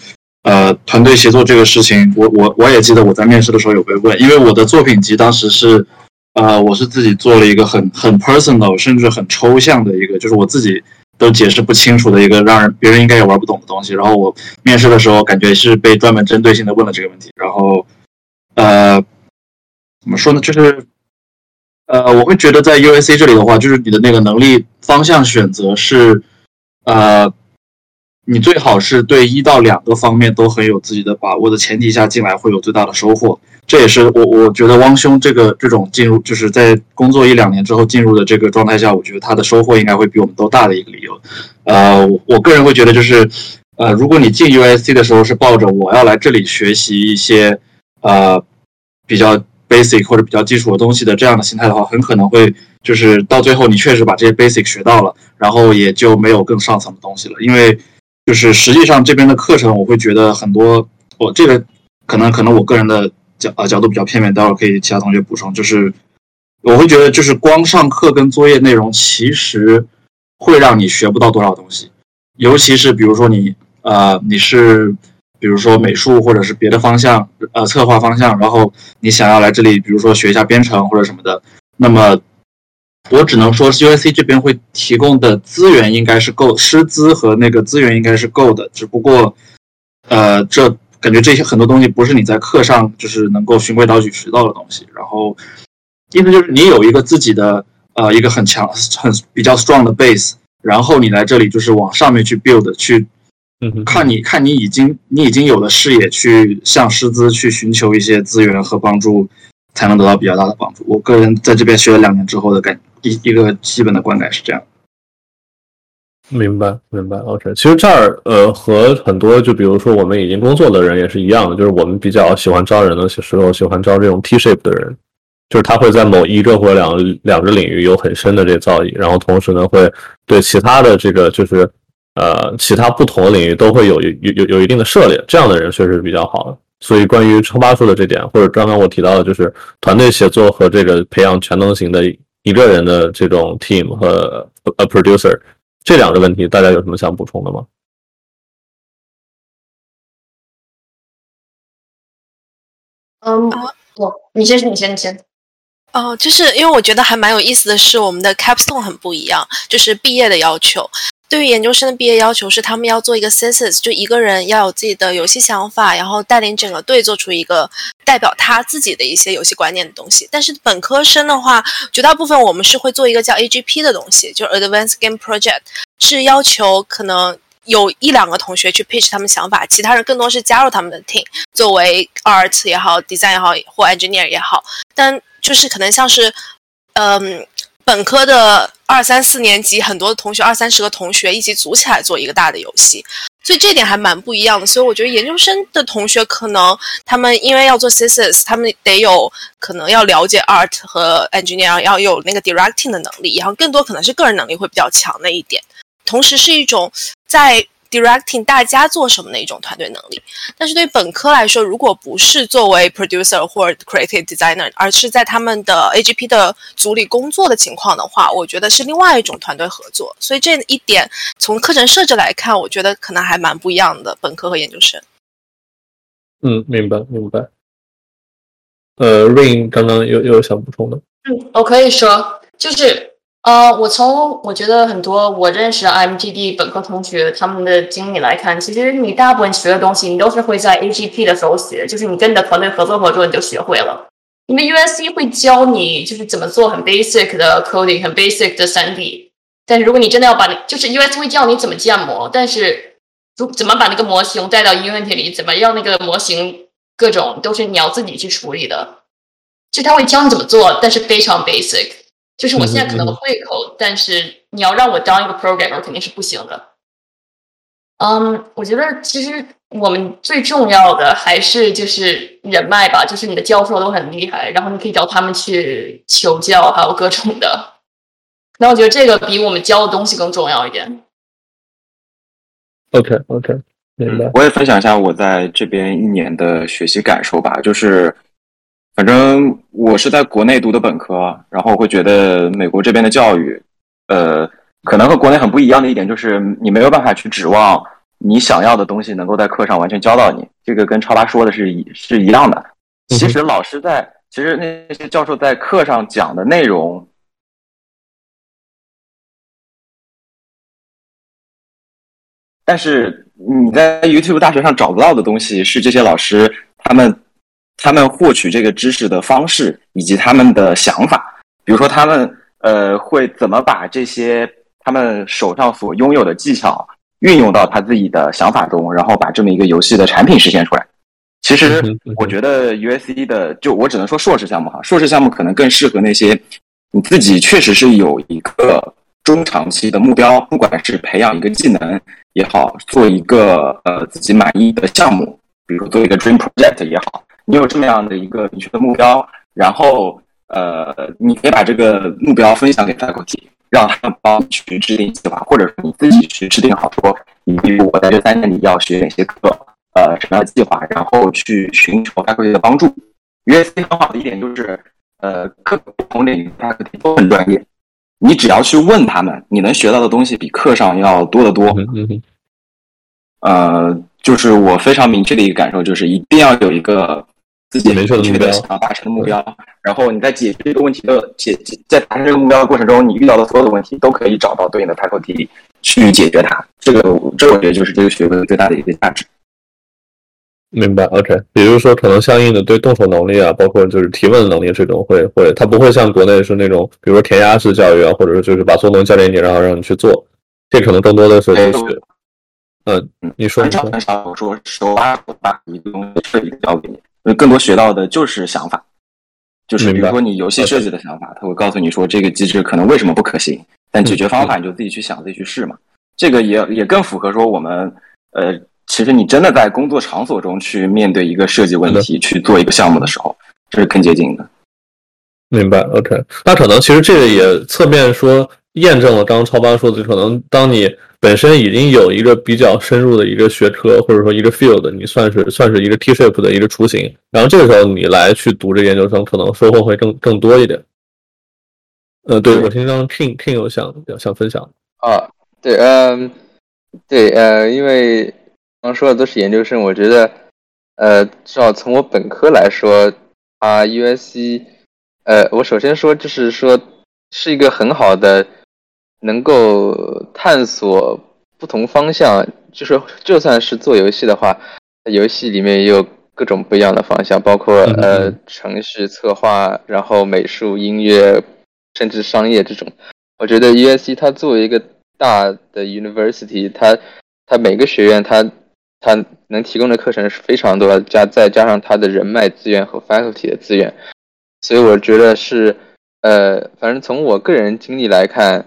呃团队协作这个事情，我我我也记得我在面试的时候有被问，因为我的作品集当时是呃我是自己做了一个很很 personal 甚至很抽象的一个，就是我自己都解释不清楚的一个让人别人应该也玩不懂的东西。然后我面试的时候感觉是被专门针对性的问了这个问题，然后呃怎么说呢，就是。呃，我会觉得在 UAC 这里的话，就是你的那个能力方向选择是，呃，你最好是对一到两个方面都很有自己的把握的前提下进来，会有最大的收获。这也是我我觉得汪兄这个这种进入，就是在工作一两年之后进入的这个状态下，我觉得他的收获应该会比我们都大的一个理由。呃，我我个人会觉得就是，呃，如果你进 UAC 的时候是抱着我要来这里学习一些呃比较。Basic 或者比较基础的东西的这样的心态的话，很可能会就是到最后你确实把这些 basic 学到了，然后也就没有更上层的东西了。因为就是实际上这边的课程，我会觉得很多，我这个可能可能我个人的角呃角度比较片面，待会儿可以其他同学补充。就是我会觉得就是光上课跟作业内容，其实会让你学不到多少东西，尤其是比如说你呃你是。比如说美术或者是别的方向，呃，策划方向，然后你想要来这里，比如说学一下编程或者什么的，那么我只能说 USC 这边会提供的资源应该是够，师资和那个资源应该是够的，只不过，呃，这感觉这些很多东西不是你在课上就是能够循规蹈矩学到的东西，然后意思就是你有一个自己的呃一个很强很比较 strong 的 base，然后你来这里就是往上面去 build 去。嗯，看你看你已经你已经有了视野，去向师资去寻求一些资源和帮助，才能得到比较大的帮助。我个人在这边学了两年之后的感一一个基本的观感是这样。明白，明白。OK，其实这儿呃和很多就比如说我们已经工作的人也是一样的，就是我们比较喜欢招人的时候，喜欢招这种 T shape 的人，就是他会在某一个或者两两个领域有很深的这造诣，然后同时呢会对其他的这个就是。呃，其他不同的领域都会有有有有一定的涉猎，这样的人确实是比较好的。所以关于超八说的这点，或者刚刚我提到的，就是团队协作和这个培养全能型的一个人的这种 team 和 a producer 这两个问题，大家有什么想补充的吗？嗯，我你先，你先，你先。哦，就是因为我觉得还蛮有意思的是，我们的 capstone 很不一样，就是毕业的要求。对于研究生的毕业要求是，他们要做一个 thesis，就一个人要有自己的游戏想法，然后带领整个队做出一个代表他自己的一些游戏观念的东西。但是本科生的话，绝大部分我们是会做一个叫 AGP 的东西，就是 Advanced Game Project。是要求可能有一两个同学去 pitch 他们想法，其他人更多是加入他们的 team，作为 art 也好，design 也好，或 engineer 也好，但就是可能像是，嗯。本科的二三四年级，很多同学二三十个同学一起组起来做一个大的游戏，所以这点还蛮不一样的。所以我觉得研究生的同学可能他们因为要做 thesis，他们得有可能要了解 art 和 engineer，要有那个 directing 的能力，然后更多可能是个人能力会比较强的一点，同时是一种在。Directing 大家做什么的一种团队能力，但是对本科来说，如果不是作为 producer 或 creative designer，而是在他们的 AGP 的组里工作的情况的话，我觉得是另外一种团队合作。所以这一点从课程设置来看，我觉得可能还蛮不一样的，本科和研究生。嗯，明白明白。呃，Rain 刚刚有有想补充的？嗯，我可以说，就是。呃，我从我觉得很多我认识的 MGD 本科同学他们的经历来看，其实你大部分学的东西，你都是会在 AGP 的时候学，就是你跟你的团队合作合作，你就学会了。因为 USC 会教你就是怎么做很 basic 的 coding，很 basic 的三 D。但是如果你真的要把你，就是 USC 会教你怎么建模，但是如怎么把那个模型带到 Unity 里，怎么让那个模型各种都是你要自己去处理的。就他会教你怎么做，但是非常 basic。就是我现在可能会口，但是你要让我当一个 programmer 肯定是不行的。嗯，我觉得其实我们最重要的还是就是人脉吧，就是你的教授都很厉害，然后你可以找他们去求教，还有各种的。那我觉得这个比我们教的东西更重要一点。OK OK，明白。我也分享一下我在这边一年的学习感受吧，就是。反正我是在国内读的本科，然后会觉得美国这边的教育，呃，可能和国内很不一样的一点就是，你没有办法去指望你想要的东西能够在课上完全教到你。这个跟超八说的是一是一样的。其实老师在，其实那些教授在课上讲的内容，但是你在 YouTube 大学上找不到的东西，是这些老师他们。他们获取这个知识的方式以及他们的想法，比如说他们呃会怎么把这些他们手上所拥有的技巧运用到他自己的想法中，然后把这么一个游戏的产品实现出来。其实我觉得 USC 的就我只能说硕士项目哈，硕士项目可能更适合那些你自己确实是有一个中长期的目标，不管是培养一个技能也好，做一个呃自己满意的项目，比如说做一个 Dream Project 也好。你有这么样的一个明确的目标，然后呃，你可以把这个目标分享给 faculty，让他们帮你去制定计划，或者是你自己去制定好，说你比如我在这三年里要学哪些课，呃，什么样的计划，然后去寻求 faculty 的帮助。USC 很好的一点就是，呃，各个不同领域 faculty 都很专业，你只要去问他们，你能学到的东西比课上要多得多。呃，就是我非常明确的一个感受，就是一定要有一个。自己明确的想要达成的目标，然后你在解决这个问题的解在达成这个目标的过程中，你遇到的所有的问题都可以找到对应的 faculty 去解决它。这个，这我觉得就是这个学科最大的一个价值。明白，OK。也就是说，可能相应的对动手能力啊，包括就是提问能力这种，会会，它不会像国内是那种，比如说填鸭式教育啊，或者是就是把所有东西交给你，然后让你去做。这可能更多的是就是，嗯，你说很少很少说手把手把一个东西彻底交给你。更多学到的就是想法，就是比如说你游戏设计的想法，他会告诉你说这个机制可能为什么不可行，但解决方法你就自己去想，自己去试嘛。这个也也更符合说我们呃，其实你真的在工作场所中去面对一个设计问题，去做一个项目的时候，这是更接近的。明白，OK。那可能其实这个也侧面说验证了刚刚超八说的，可能当你。本身已经有一个比较深入的一个学科，或者说一个 field，你算是算是一个 T-shape 的一个雏形。然后这个时候你来去读这研究生，可能收获会更更多一点。呃，对我听刚 King King 有想想分享啊，对，嗯，对，呃，因为刚说的都是研究生，我觉得，呃，至少从我本科来说，啊，USC，呃，我首先说就是说是一个很好的。能够探索不同方向，就是就算是做游戏的话，游戏里面也有各种不一样的方向，包括呃程序策划，然后美术、音乐，甚至商业这种。我觉得 U S C 它作为一个大的 university，它它每个学院它它能提供的课程是非常多，加再加上它的人脉资源和 faculty 的资源，所以我觉得是呃，反正从我个人经历来看，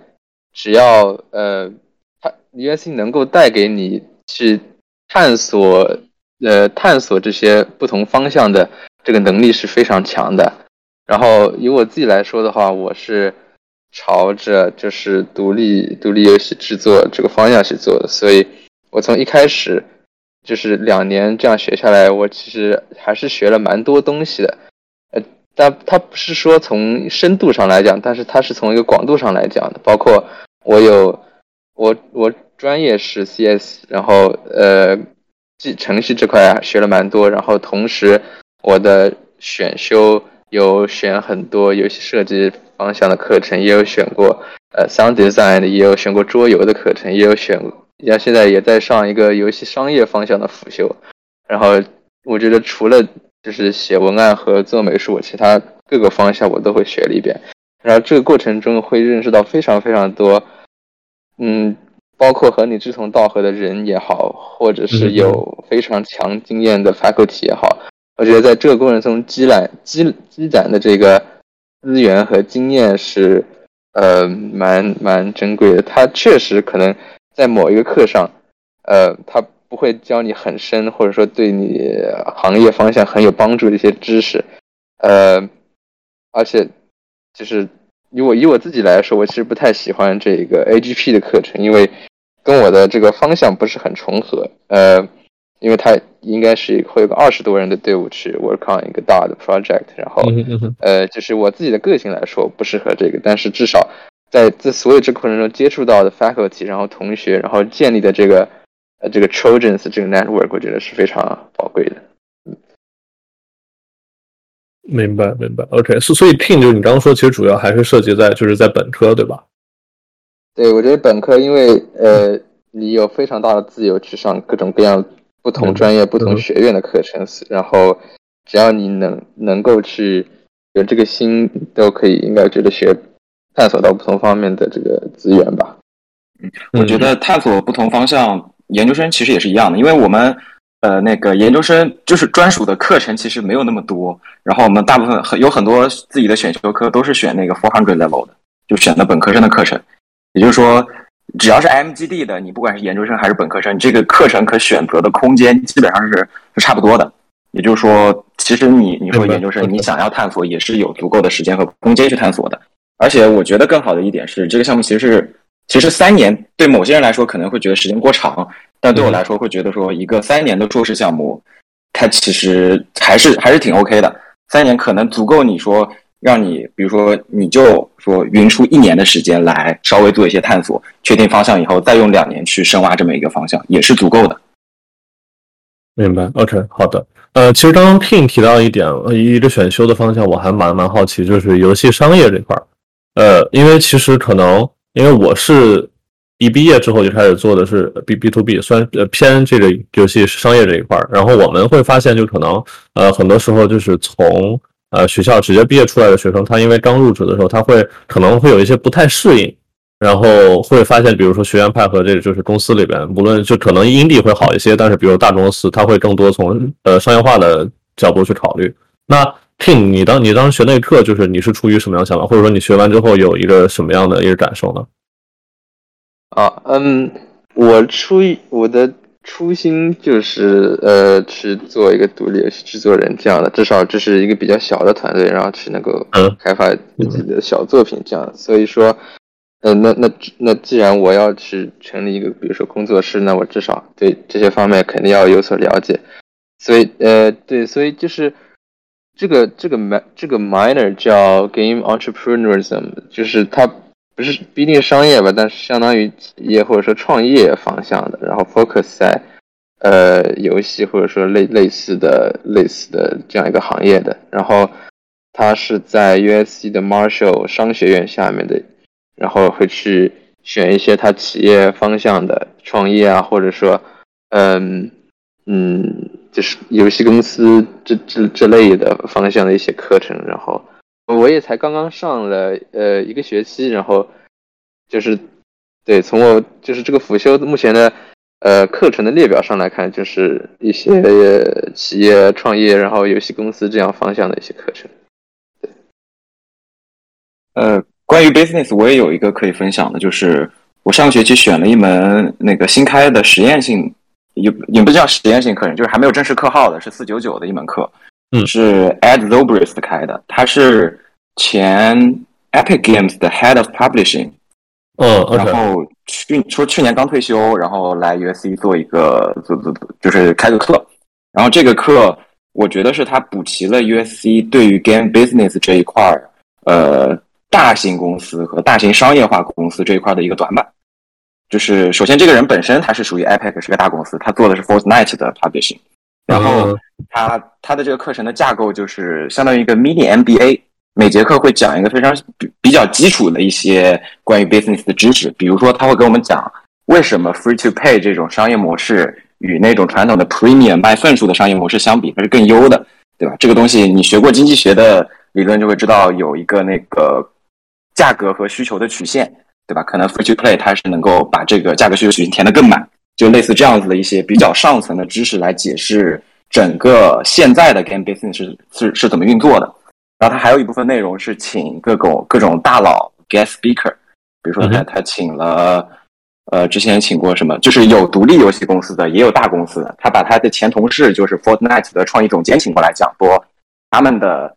只要呃，它 USC 能够带给你去探索呃探索这些不同方向的这个能力是非常强的。然后以我自己来说的话，我是朝着就是独立独立游戏制作这个方向去做的，所以我从一开始就是两年这样学下来，我其实还是学了蛮多东西的。呃，但它不是说从深度上来讲，但是它是从一个广度上来讲的。包括我有我我专业是 CS，然后呃，记程序这块学了蛮多，然后同时我的选修。有选很多游戏设计方向的课程，也有选过呃 sound design，也有选过桌游的课程，也有选，像现在也在上一个游戏商业方向的辅修。然后我觉得除了就是写文案和做美术，其他各个方向我都会学了一遍。然后这个过程中会认识到非常非常多，嗯，包括和你志同道合的人也好，或者是有非常强经验的 faculty 也好。我觉得在这个过程中积攒积积攒的这个资源和经验是，呃，蛮蛮珍贵的。它确实可能在某一个课上，呃，他不会教你很深，或者说对你行业方向很有帮助的一些知识，呃，而且就是以我以我自己来说，我其实不太喜欢这个 AGP 的课程，因为跟我的这个方向不是很重合，呃。因为它应该是会有个二十多人的队伍去 work on 一个大的 project，然后呃，就是我自己的个性来说不适合这个，但是至少在这所有这个过程中接触到的 faculty，然后同学，然后建立的这个呃这个 trojans 这个 network，我觉得是非常宝贵的。明白明白，OK，所所以 Pin 就是你刚刚说，其实主要还是涉及在就是在本科对吧？对，我觉得本科因为呃你有非常大的自由去上各种各样。不同专业、不同学院的课程，然后只要你能能够去有这个心，都可以应该觉得学探索到不同方面的这个资源吧。嗯，我觉得探索不同方向，研究生其实也是一样的，因为我们呃那个研究生就是专属的课程其实没有那么多，然后我们大部分很有很多自己的选修课都是选那个 four hundred level 的，就选的本科生的课程，也就是说。只要是 MGD 的，你不管是研究生还是本科生，这个课程可选择的空间基本上是是差不多的。也就是说，其实你你说研究生，你想要探索也是有足够的时间和空间去探索的。而且我觉得更好的一点是，这个项目其实是其实三年对某些人来说可能会觉得时间过长，但对我来说会觉得说一个三年的硕士项目，它其实还是还是挺 OK 的。三年可能足够你说。让你，比如说，你就说匀出一年的时间来稍微做一些探索，确定方向以后，再用两年去深挖这么一个方向，也是足够的。明白，OK，好的。呃，其实刚刚 Pin 提到一点，一个选修的方向，我还蛮蛮好奇，就是游戏商业这块儿。呃，因为其实可能，因为我是一毕业之后就开始做的是 B B to B，算呃偏这个游戏商业这一块儿，然后我们会发现，就可能呃很多时候就是从呃，学校直接毕业出来的学生，他因为刚入职的时候，他会可能会有一些不太适应，然后会发现，比如说学院派和这个就是公司里边，无论就可能 indie 会好一些，但是比如大公司，他会更多从呃商业化的角度去考虑。那 King，你当你当时学那课，就是你是出于什么样想法，或者说你学完之后有一个什么样的一个感受呢？啊，嗯，我初一我的。初心就是呃去做一个独立游戏制作人这样的，至少这是一个比较小的团队，然后去能够开发自己的小作品这样。所以说，嗯，那那那既然我要去成立一个，比如说工作室，那我至少对这些方面肯定要有所了解。所以呃对，所以就是这个这个 m 这个 minor 叫 game entrepreneurism，就是它。不是不一定商业吧，但是相当于企业或者说创业方向的，然后 focus 在呃游戏或者说类类似的类似的这样一个行业的，然后他是在 USC 的 Marshall 商学院下面的，然后会去选一些他企业方向的创业啊，或者说嗯嗯就是游戏公司这这这类的方向的一些课程，然后。我也才刚刚上了呃一个学期，然后就是对，从我就是这个辅修目前的呃课程的列表上来看，就是一些企业创业，然后游戏公司这样方向的一些课程。呃，关于 business，我也有一个可以分享的，就是我上个学期选了一门那个新开的实验性，也也不叫实验性课程，就是还没有正式课号的，是四九九的一门课，嗯。是 Ed Zobrist 开的，他是前 Epic Games 的 Head of Publishing，嗯然后去说去年刚退休，然后来 USC 做一个做做就是开个课，然后这个课我觉得是他补齐了 USC 对于 game business 这一块儿，呃，大型公司和大型商业化公司这一块的一个短板。就是首先这个人本身他是属于 Epic 是个大公司，他做的是 Fortnite 的 publishing，然后嗯他他的这个课程的架构就是相当于一个 mini MBA，每节课会讲一个非常比比较基础的一些关于 business 的知识，比如说他会给我们讲为什么 free to pay 这种商业模式与那种传统的 premium 卖份数的商业模式相比，它是更优的，对吧？这个东西你学过经济学的理论就会知道有一个那个价格和需求的曲线，对吧？可能 free to play 它是能够把这个价格需求曲线填得更满，就类似这样子的一些比较上层的知识来解释整个现在的 game business 是是是怎么运作的。然后他还有一部分内容是请各种各种大佬 guest speaker，比如说他嗯他请了呃之前请过什么，就是有独立游戏公司的，也有大公司的，他把他的前同事就是 Fortnite 的创意总监请过来讲说他们的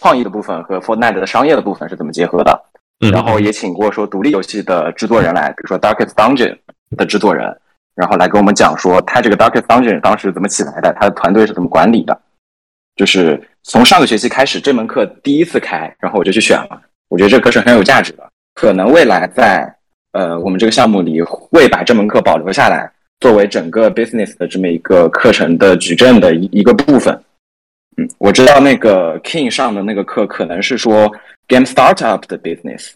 创意的部分和 Fortnite 的商业的部分是怎么结合的。嗯，然后也请过说独立游戏的制作人来，比如说 Darkest Dungeon 的制作人，然后来跟我们讲说他这个 Darkest Dungeon 当时怎么起来的，他的团队是怎么管理的。就是从上个学期开始，这门课第一次开，然后我就去选了。我觉得这课是很有价值的，可能未来在呃我们这个项目里会把这门课保留下来，作为整个 business 的这么一个课程的矩阵的一一个部分。嗯，我知道那个 King 上的那个课可能是说 game startup 的 business，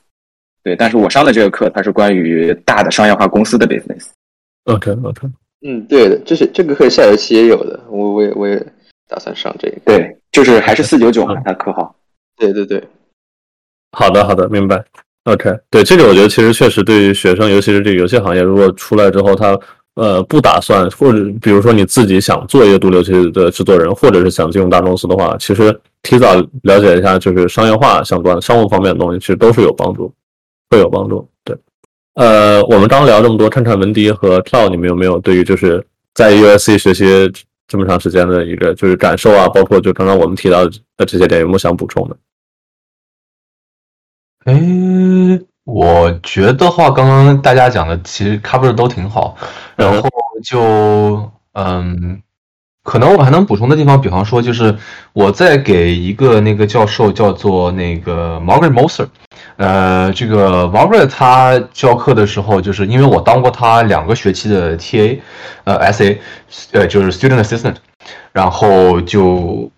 对，但是我上的这个课它是关于大的商业化公司的 business。OK OK，嗯，对的，这是这个课下学期也有的，我我也我也打算上这个。对，就是还是四九九嘛，它课号。对对对，好的好的，明白。OK，对这个我觉得其实确实对于学生，尤其是这个游戏行业，如果出来之后他呃不打算，或者比如说你自己想做一个独立游戏的制作人，或者是想进入大公司的话，其实提早了解一下就是商业化相关、商务方面的东西，其实都是有帮助，会有帮助。对，呃，我们刚聊这么多，畅畅文迪和赵你们有没有对于就是在 USC 学习这么长时间的一个就是感受啊，包括就刚刚我们提到的这些点，有没有想补充的？诶，我觉得话，刚刚大家讲的其实 cover 都挺好，然后就嗯，可能我还能补充的地方，比方说就是我在给一个那个教授叫做那个 Margaret Moser，呃，这个 Margaret 他教课的时候，就是因为我当过他两个学期的 TA，呃 SA，呃就是 Student Assistant，然后就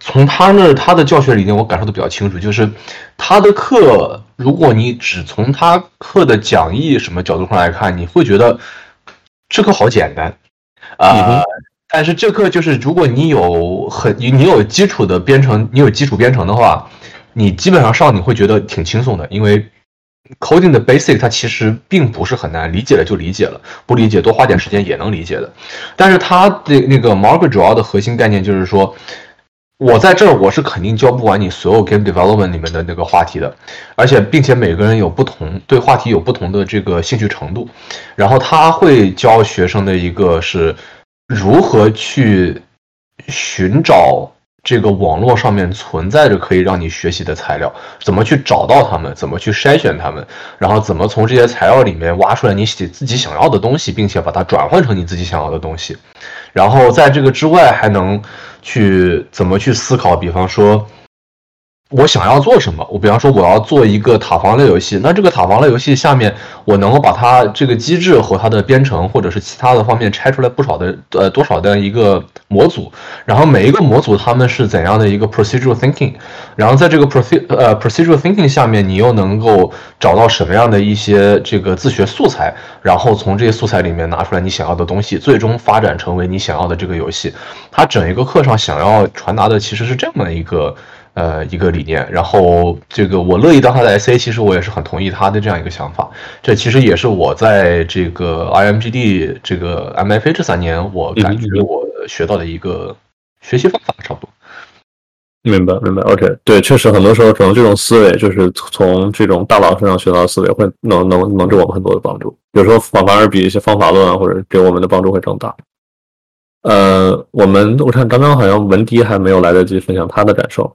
从他那儿他的教学理念我感受的比较清楚，就是他的课，如果你只从他课的讲义什么角度上来看，你会觉得这课好简单啊、嗯但是这课就是如果你有很你你有基础的编程，你有基础编程的话，你基本上上你会觉得挺轻松的，因为 coding 的 basic 它其实并不是很难，理解了就理解了，不理解多花点时间也能理解的。但是它的那个 Margaret 主要的核心概念就是说，我在这儿我是肯定教不完你所有 game development 里面的那个话题的，而且并且每个人有不同对话题有不同的这个兴趣程度，然后他会教学生的一个是如何去寻找这个网络上面存在着可以让你学习的材料，怎么去找到它们，怎么去筛选它们，然后怎么从这些材料里面挖出来你写自己想要的东西，并且把它转换成你自己想要的东西。然后在这个之外，还能去怎么去思考，比方说。我想要做什么？我比方说我要做一个塔防类游戏，那这个塔防类游戏下面，我能够把它这个机制和它的编程或者是其他的方面拆出来不少的呃多少的一个模组，然后每一个模组它们是怎样的一个 procedural thinking，然后在这个 proce 呃 procedural thinking 下面，你又能够找到什么样的一些这个自学素材，然后从这些素材里面拿出来你想要的东西，最终发展成为你想要的这个游戏。它整一个课上想要传达的其实是这么一个。呃一个理念。然后这个我乐意当他的 SA，其实我也是很同意他的这样一个想法。这其实也是我在这个 IMGD 这个 MFA 这三年，我感觉我学到的一个学习方法，差不多。明白，明白。OK，对，确实很多时候可能这种思维就是从这种大佬身上学到的思维，会能能能给我们很多的帮助。有时候反反而比一些方法论啊，或者给我们的帮助会更大。呃，我们我看刚刚好像文迪还没有来得及分享他的感受。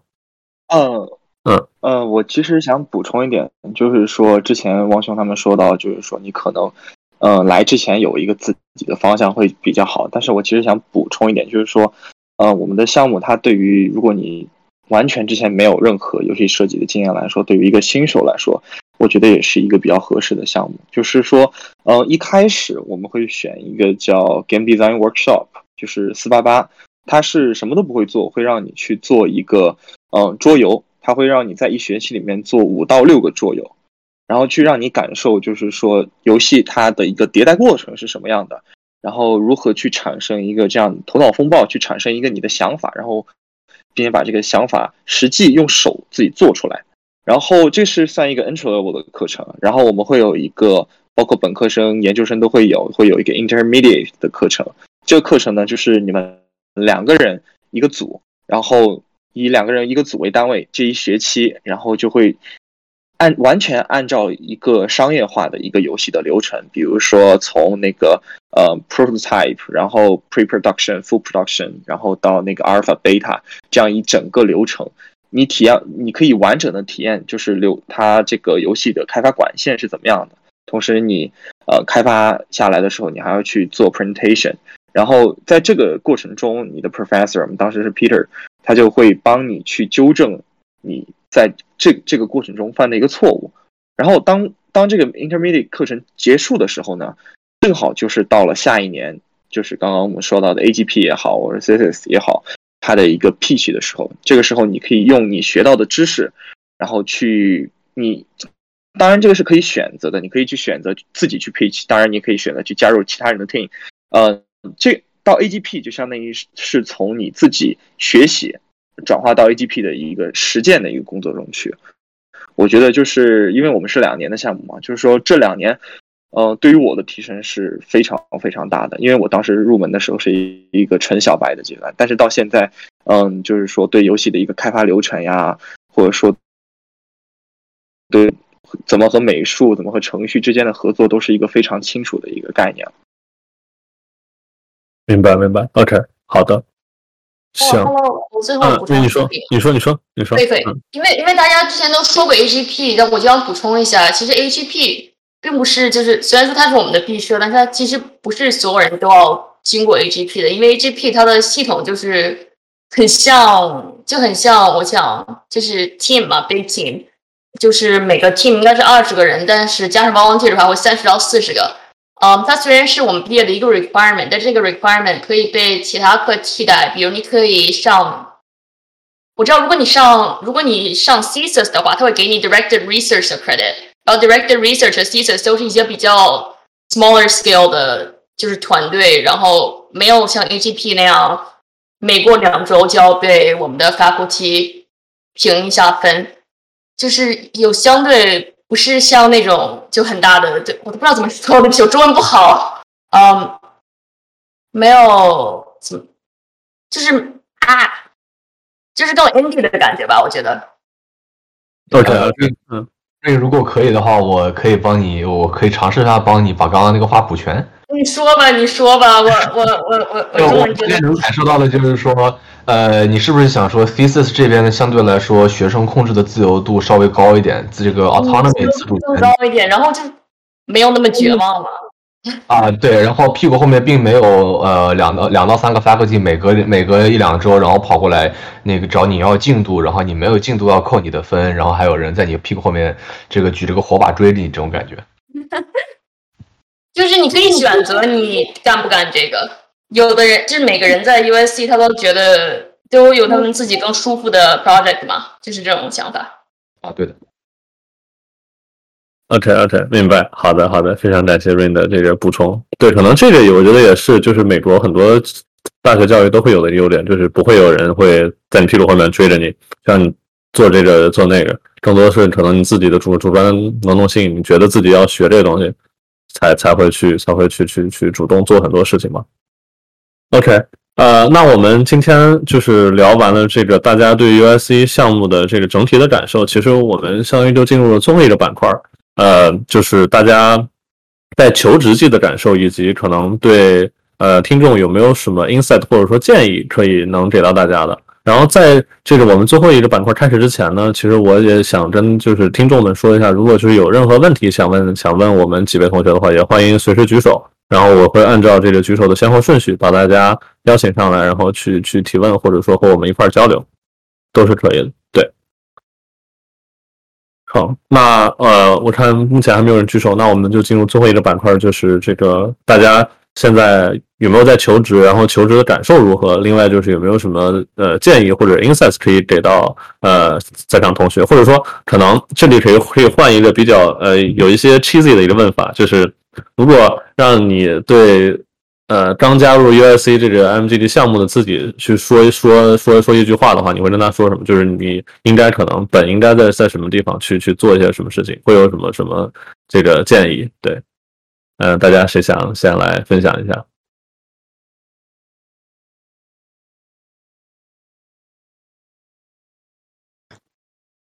嗯嗯嗯，我其实想补充一点，就是说之前汪兄他们说到，就是说你可能，呃，来之前有一个自己的方向会比较好。但是我其实想补充一点，就是说，呃，我们的项目它对于如果你完全之前没有任何游戏设计的经验来说，对于一个新手来说，我觉得也是一个比较合适的项目。就是说，呃，一开始我们会选一个叫 Game Design Workshop，就是四八八，它是什么都不会做，会让你去做一个，嗯，桌游，它会让你在一学期里面做五到六个桌游，然后去让你感受，就是说游戏它的一个迭代过程是什么样的，然后如何去产生一个这样头脑风暴，去产生一个你的想法，然后。并且把这个想法实际用手自己做出来，然后这是算一个 entry level 的课程。然后我们会有一个，包括本科生、研究生都会有，会有一个 intermediate 的课程。这个课程呢，就是你们两个人一个组，然后以两个人一个组为单位，这一学期，然后就会。按完全按照一个商业化的一个游戏的流程，比如说从那个呃 prototype，然后 pre-production、full production，然后到那个 alpha、beta 这样一整个流程，你体验你可以完整的体验，就是流它这个游戏的开发管线是怎么样的。同时，你呃开发下来的时候，你还要去做 presentation，然后在这个过程中，你的 professor，我们当时是 Peter，他就会帮你去纠正你。在这这个过程中犯的一个错误，然后当当这个 intermediate 课程结束的时候呢，正好就是到了下一年，就是刚刚我们说到的 AGP 也好，或者 CSS 也好，它的一个 pitch 的时候，这个时候你可以用你学到的知识，然后去你，当然这个是可以选择的，你可以去选择自己去 pitch，当然你可以选择去加入其他人的 team，呃，这到 AGP 就相当于是从你自己学习。转化到 AGP 的一个实践的一个工作中去，我觉得就是因为我们是两年的项目嘛，就是说这两年，呃，对于我的提升是非常非常大的。因为我当时入门的时候是一一个纯小白的阶段，但是到现在，嗯，就是说对游戏的一个开发流程呀，或者说对怎么和美术、怎么和程序之间的合作，都是一个非常清楚的一个概念。明白，明白。OK，好的。行，我最后补充你说，你说，你说，你说，因为因为大家之前都说过 AGP，但我就要补充一下，其实 AGP 并不是就是虽然说它是我们的必设，但是它其实不是所有人都要经过 AGP 的，因为 AGP 它的系统就是很像，就很像我想就是 team 嘛，big team，就是每个 team 应该是二十个人，但是加上 volunteer 的话会三十到四十个。嗯，它虽然是我们毕业的一个 requirement，但这个 requirement 可以被其他课替代。比如你可以上，我知道如果你上如果你上 thesis 的话，它会给你 directed research 的 credit。然后 directed research 和 thesis 都是一些比较 smaller scale 的，就是团队，然后没有像 AGP 那样，每过两周就要被我们的 faculty 评一下分，就是有相对。不是像那种就很大的，对我都不知道怎么说，对不起，我中文不好。嗯，没有怎么，就是啊，就是更 indie 的感觉吧，我觉得。OK，嗯，那如果可以的话，我可以帮你，我可以尝试一下帮你把刚刚那个话补全。你说吧，你说吧，我我我我我中文觉得能感受到的就是说。呃，你是不是想说，thesis 这边呢，相对来说，学生控制的自由度稍微高一点，这个 autonomy 自主更高一点，然后就没有那么绝望了？啊，对，然后屁股后面并没有呃两到两到三个 faculty 每隔每隔一两周，然后跑过来那个找你要进度，然后你没有进度要扣你的分，然后还有人在你屁股后面这个举着个火把追着你，这种感觉。就是你可以选择你干不干这个。有的人就是每个人在 USC，他都觉得都有他们自己更舒服的 project 嘛，就是这种想法。啊，对的。OK OK，明白。好的好的，非常感谢 Rain 的这个补充。对，可能这个我觉得也是，就是美国很多大学教育都会有的优点，就是不会有人会在你屁股后面追着你。像做这个做那个，更多是可能你自己的主主观能动性，你觉得自己要学这个东西，才才会去才会去去去主动做很多事情嘛。OK，呃，那我们今天就是聊完了这个大家对 USC 项目的这个整体的感受，其实我们相当于就进入了最后一个板块，呃，就是大家在求职季的感受，以及可能对呃听众有没有什么 insight 或者说建议可以能给到大家的。然后在这个我们最后一个板块开始之前呢，其实我也想跟就是听众们说一下，如果就是有任何问题想问想问我们几位同学的话，也欢迎随时举手。然后我会按照这个举手的先后顺序把大家邀请上来，然后去去提问，或者说和我们一块交流，都是可以的。对，好，那呃，我看目前还没有人举手，那我们就进入最后一个板块，就是这个大家现在有没有在求职，然后求职的感受如何？另外就是有没有什么呃建议或者 insights 可以给到呃在场同学，或者说可能这里可以可以换一个比较呃有一些 cheesy 的一个问法，就是。如果让你对呃刚加入 USC 这个 MGD 项目的自己去说一说说说一句话的话，你会跟他说什么？就是你应该可能本应该在在什么地方去去做一些什么事情？会有什么什么这个建议？对，嗯，大家谁想先来分享一下？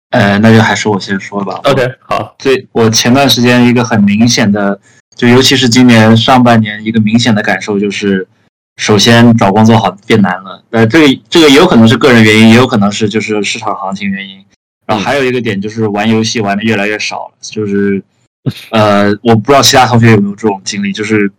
呃，那就还是我先说吧。OK，好。对我前段时间一个很明显的。就尤其是今年上半年，一个明显的感受就是，首先找工作好变难了。呃，这个这个也有可能是个人原因，也有可能是就是市场行情原因。然后还有一个点就是玩游戏玩的越来越少了。就是，呃，我不知道其他同学有没有这种经历。就是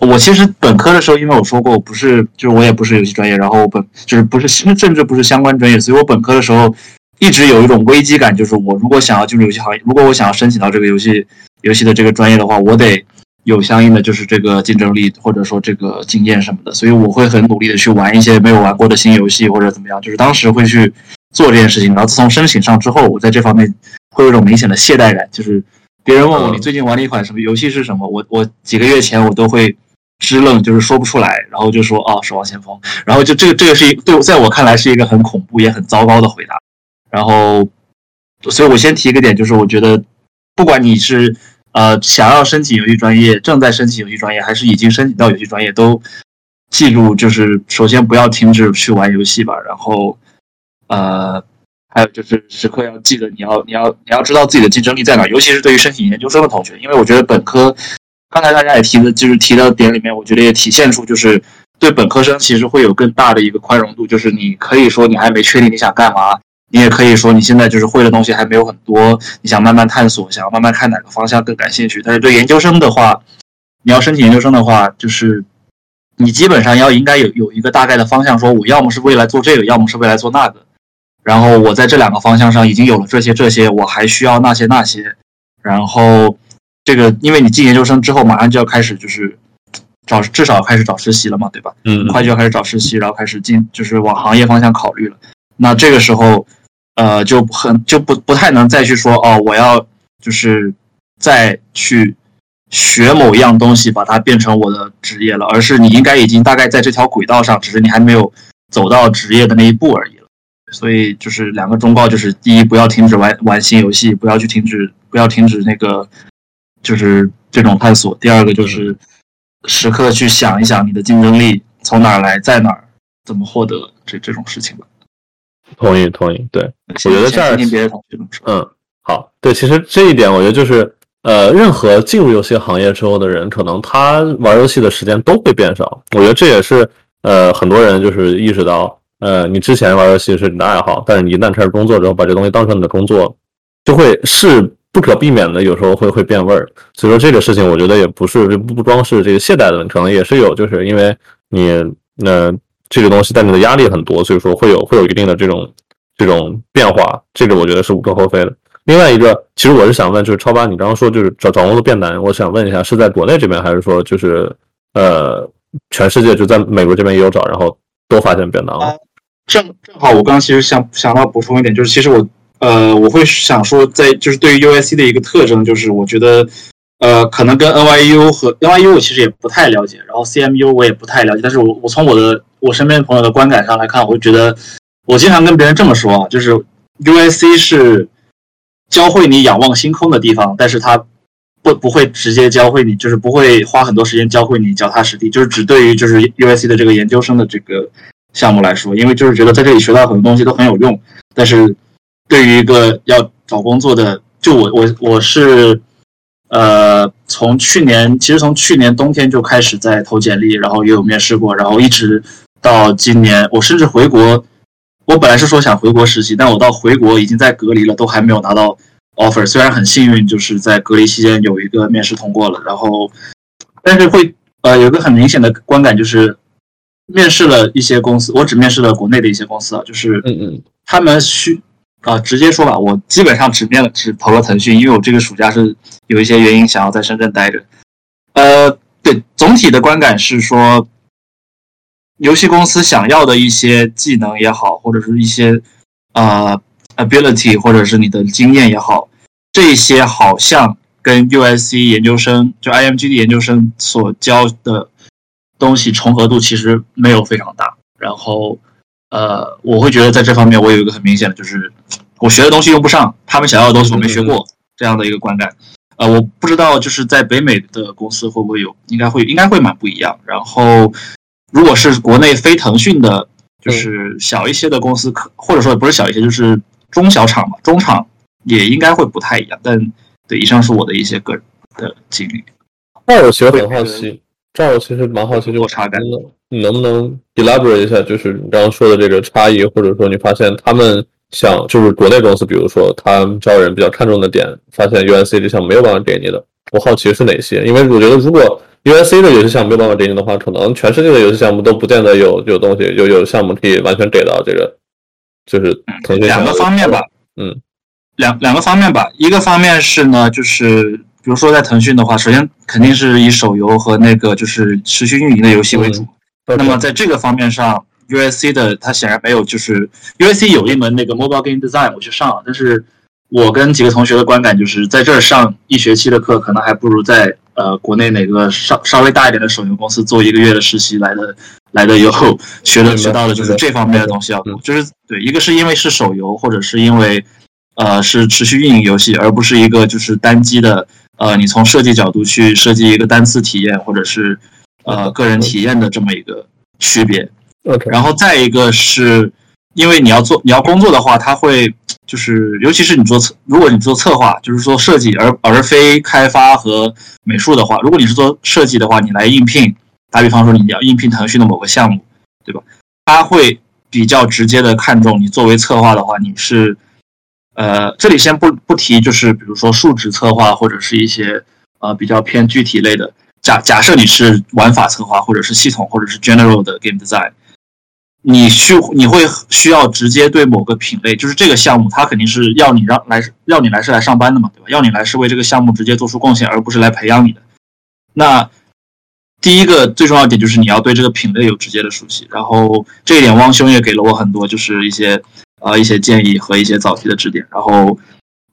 我其实本科的时候，因为我说过我不是，就是我也不是游戏专业，然后本就是不是甚至不是相关专业，所以我本科的时候一直有一种危机感，就是我如果想要进入游戏行业，如果我想要申请到这个游戏。游戏的这个专业的话，我得有相应的就是这个竞争力，或者说这个经验什么的，所以我会很努力的去玩一些没有玩过的新游戏或者怎么样，就是当时会去做这件事情。然后自从申请上之后，我在这方面会有一种明显的懈怠感，就是别人问我你最近玩了一款什么游戏是什么，我我几个月前我都会支愣，就是说不出来，然后就说哦，守望先锋，然后就这个这个是一对在我看来是一个很恐怖也很糟糕的回答。然后，所以我先提一个点，就是我觉得不管你是。呃，想要申请游戏专业，正在申请游戏专业，还是已经申请到游戏专业，都记住，就是首先不要停止去玩游戏吧。然后，呃，还有就是时刻要记得，你要你要你要知道自己的竞争力在哪，尤其是对于申请研究生的同学，因为我觉得本科，刚才大家也提的，就是提到点里面，我觉得也体现出就是对本科生其实会有更大的一个宽容度，就是你可以说你还没确定你想干嘛。你也可以说你现在就是会的东西还没有很多，你想慢慢探索，想要慢慢看哪个方向更感兴趣。但是对研究生的话，你要申请研究生的话，就是你基本上要应该有有一个大概的方向，说我要么是未来做这个，要么是未来做那个。然后我在这两个方向上已经有了这些这些，我还需要那些那些。然后这个，因为你进研究生之后，马上就要开始就是找至少开始找实习了嘛，对吧？嗯，快就要开始找实习，然后开始进就是往行业方向考虑了。那这个时候，呃，就很就不不太能再去说哦，我要就是再去学某一样东西，把它变成我的职业了，而是你应该已经大概在这条轨道上，只是你还没有走到职业的那一步而已了。所以就是两个忠告，就是第一，不要停止玩玩新游戏，不要去停止，不要停止那个就是这种探索。第二个就是时刻去想一想你的竞争力从哪儿来，在哪儿，怎么获得这这种事情吧。同意，同意。对，我觉得这儿，嗯，好，对，其实这一点，我觉得就是，呃，任何进入游戏行业之后的人，可能他玩游戏的时间都会变少。我觉得这也是，呃，很多人就是意识到，呃，你之前玩游戏是你的爱好，但是你一旦开始工作之后，把这东西当成你的工作，就会是不可避免的，有时候会会变味儿。所以说这个事情，我觉得也不是不不光是这个懈怠的问题，可能也是有，就是因为你那。这个东西带来的压力很多，所以说会有会有一定的这种这种变化，这个我觉得是无可厚非的。另外一个，其实我是想问，就是超八，你刚刚说就是找找工作变难，我想问一下，是在国内这边，还是说就是呃全世界就在美国这边也有找，然后都发现变难了？正正好，我刚刚其实想想到补充一点，就是其实我呃我会想说，在就是对于 USC 的一个特征，就是我觉得。呃，可能跟 NYU 和 NYU 我其实也不太了解，然后 CMU 我也不太了解，但是我我从我的我身边朋友的观感上来看，我会觉得，我经常跟别人这么说啊，就是 USC 是教会你仰望星空的地方，但是它不不会直接教会你，就是不会花很多时间教会你脚踏实地，就是只对于就是 USC 的这个研究生的这个项目来说，因为就是觉得在这里学到很多东西都很有用，但是对于一个要找工作的，就我我我是呃从去年其实从去年冬天就开始在投简历，然后也有面试过，然后一直到今年，我甚至回国。我本来是说想回国实习，但我到回国已经在隔离了，都还没有拿到 offer。虽然很幸运，就是在隔离期间有一个面试通过了，然后，但是会呃有个很明显的观感，就是面试了一些公司，我只面试了国内的一些公司啊，就是嗯嗯，他们需啊直接说吧，我基本上只面了只投了腾讯，因为我这个暑假是有一些原因想要在深圳待着。呃，对，总体的观感是说。游戏公司想要的一些技能也好，或者是一些呃 ability，或者是你的经验也好，这些好像跟 USC 研究生就 IMGD 研究生所教的东西重合度其实没有非常大。然后呃，我会觉得在这方面我有一个很明显的，就是我学的东西用不上，他们想要的东西我没学过这样的一个观感。呃，我不知道就是在北美的公司会不会有，应该会应该会蛮不一样。然后。如果是国内非腾讯的，就是小一些的公司，可或者说不是小一些，就是中小厂嘛，中厂也应该会不太一样。但对，以上是我的一些个人的经历。那我其实很好奇，这儿我其实蛮好奇，就差感的，你能不能 elaborate 一下，就是你刚刚说的这个差异，或者说你发现他们想就是国内公司，比如说他们招人比较看重的点，发现 USC 这项没有办法给你的，我好奇是哪些？因为我觉得如果 USC 的游戏项目没有办法给你的话，可能全世界的游戏项目都不见得有有东西，有有项目可以完全给到这个，就是腾讯。两个方面吧，嗯，两两个方面吧。一个方面是呢，就是比如说在腾讯的话，首先肯定是以手游和那个就是持续运营的游戏为主。那么在这个方面上，USC 的它显然没有，就是 USC 有一门那个 Mobile Game Design 我去上了，但是我跟几个同学的观感就是在这儿上一学期的课，可能还不如在。呃，国内哪个稍稍微大一点的手游公司做一个月的实习来的 来的有学的学到的就是这方面的东西要多，就是对，一个是因为是手游，或者是因为呃是持续运营游戏，而不是一个就是单机的呃，你从设计角度去设计一个单次体验或者是呃个人体验的这么一个区别。OK，然后再一个是因为你要做你要工作的话，它会。就是，尤其是你做策，如果你做策划，就是做设计，而而非开发和美术的话，如果你是做设计的话，你来应聘，打比方说你要应聘腾讯的某个项目，对吧？他会比较直接的看重你作为策划的话，你是，呃，这里先不不提，就是比如说数值策划或者是一些呃比较偏具体类的，假假设你是玩法策划或者是系统或者是 general 的 game design。你需你会需要直接对某个品类，就是这个项目，它肯定是要你让来要你来是来上班的嘛，对吧？要你来是为这个项目直接做出贡献，而不是来培养你的。那第一个最重要点就是你要对这个品类有直接的熟悉，然后这一点汪兄也给了我很多，就是一些呃一些建议和一些早期的指点。然后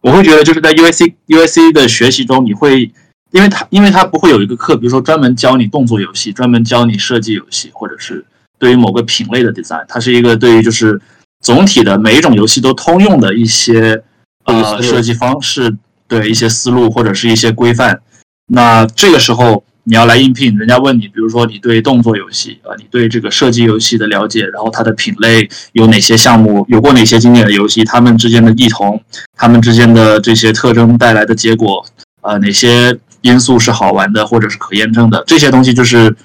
我会觉得就是在 UAC UAC 的学习中，你会因为他因为他不会有一个课，比如说专门教你动作游戏，专门教你设计游戏，或者是。对于某个品类的 design，它是一个对于就是总体的每一种游戏都通用的一些呃设计方式，对一些思路或者是一些规范。那这个时候你要来应聘，人家问你，比如说你对动作游戏啊，你对这个射击游戏的了解，然后它的品类有哪些项目，有过哪些经典的游戏，它们之间的异同，它们之间的这些特征带来的结果，呃，哪些因素是好玩的或者是可验证的，这些东西就是。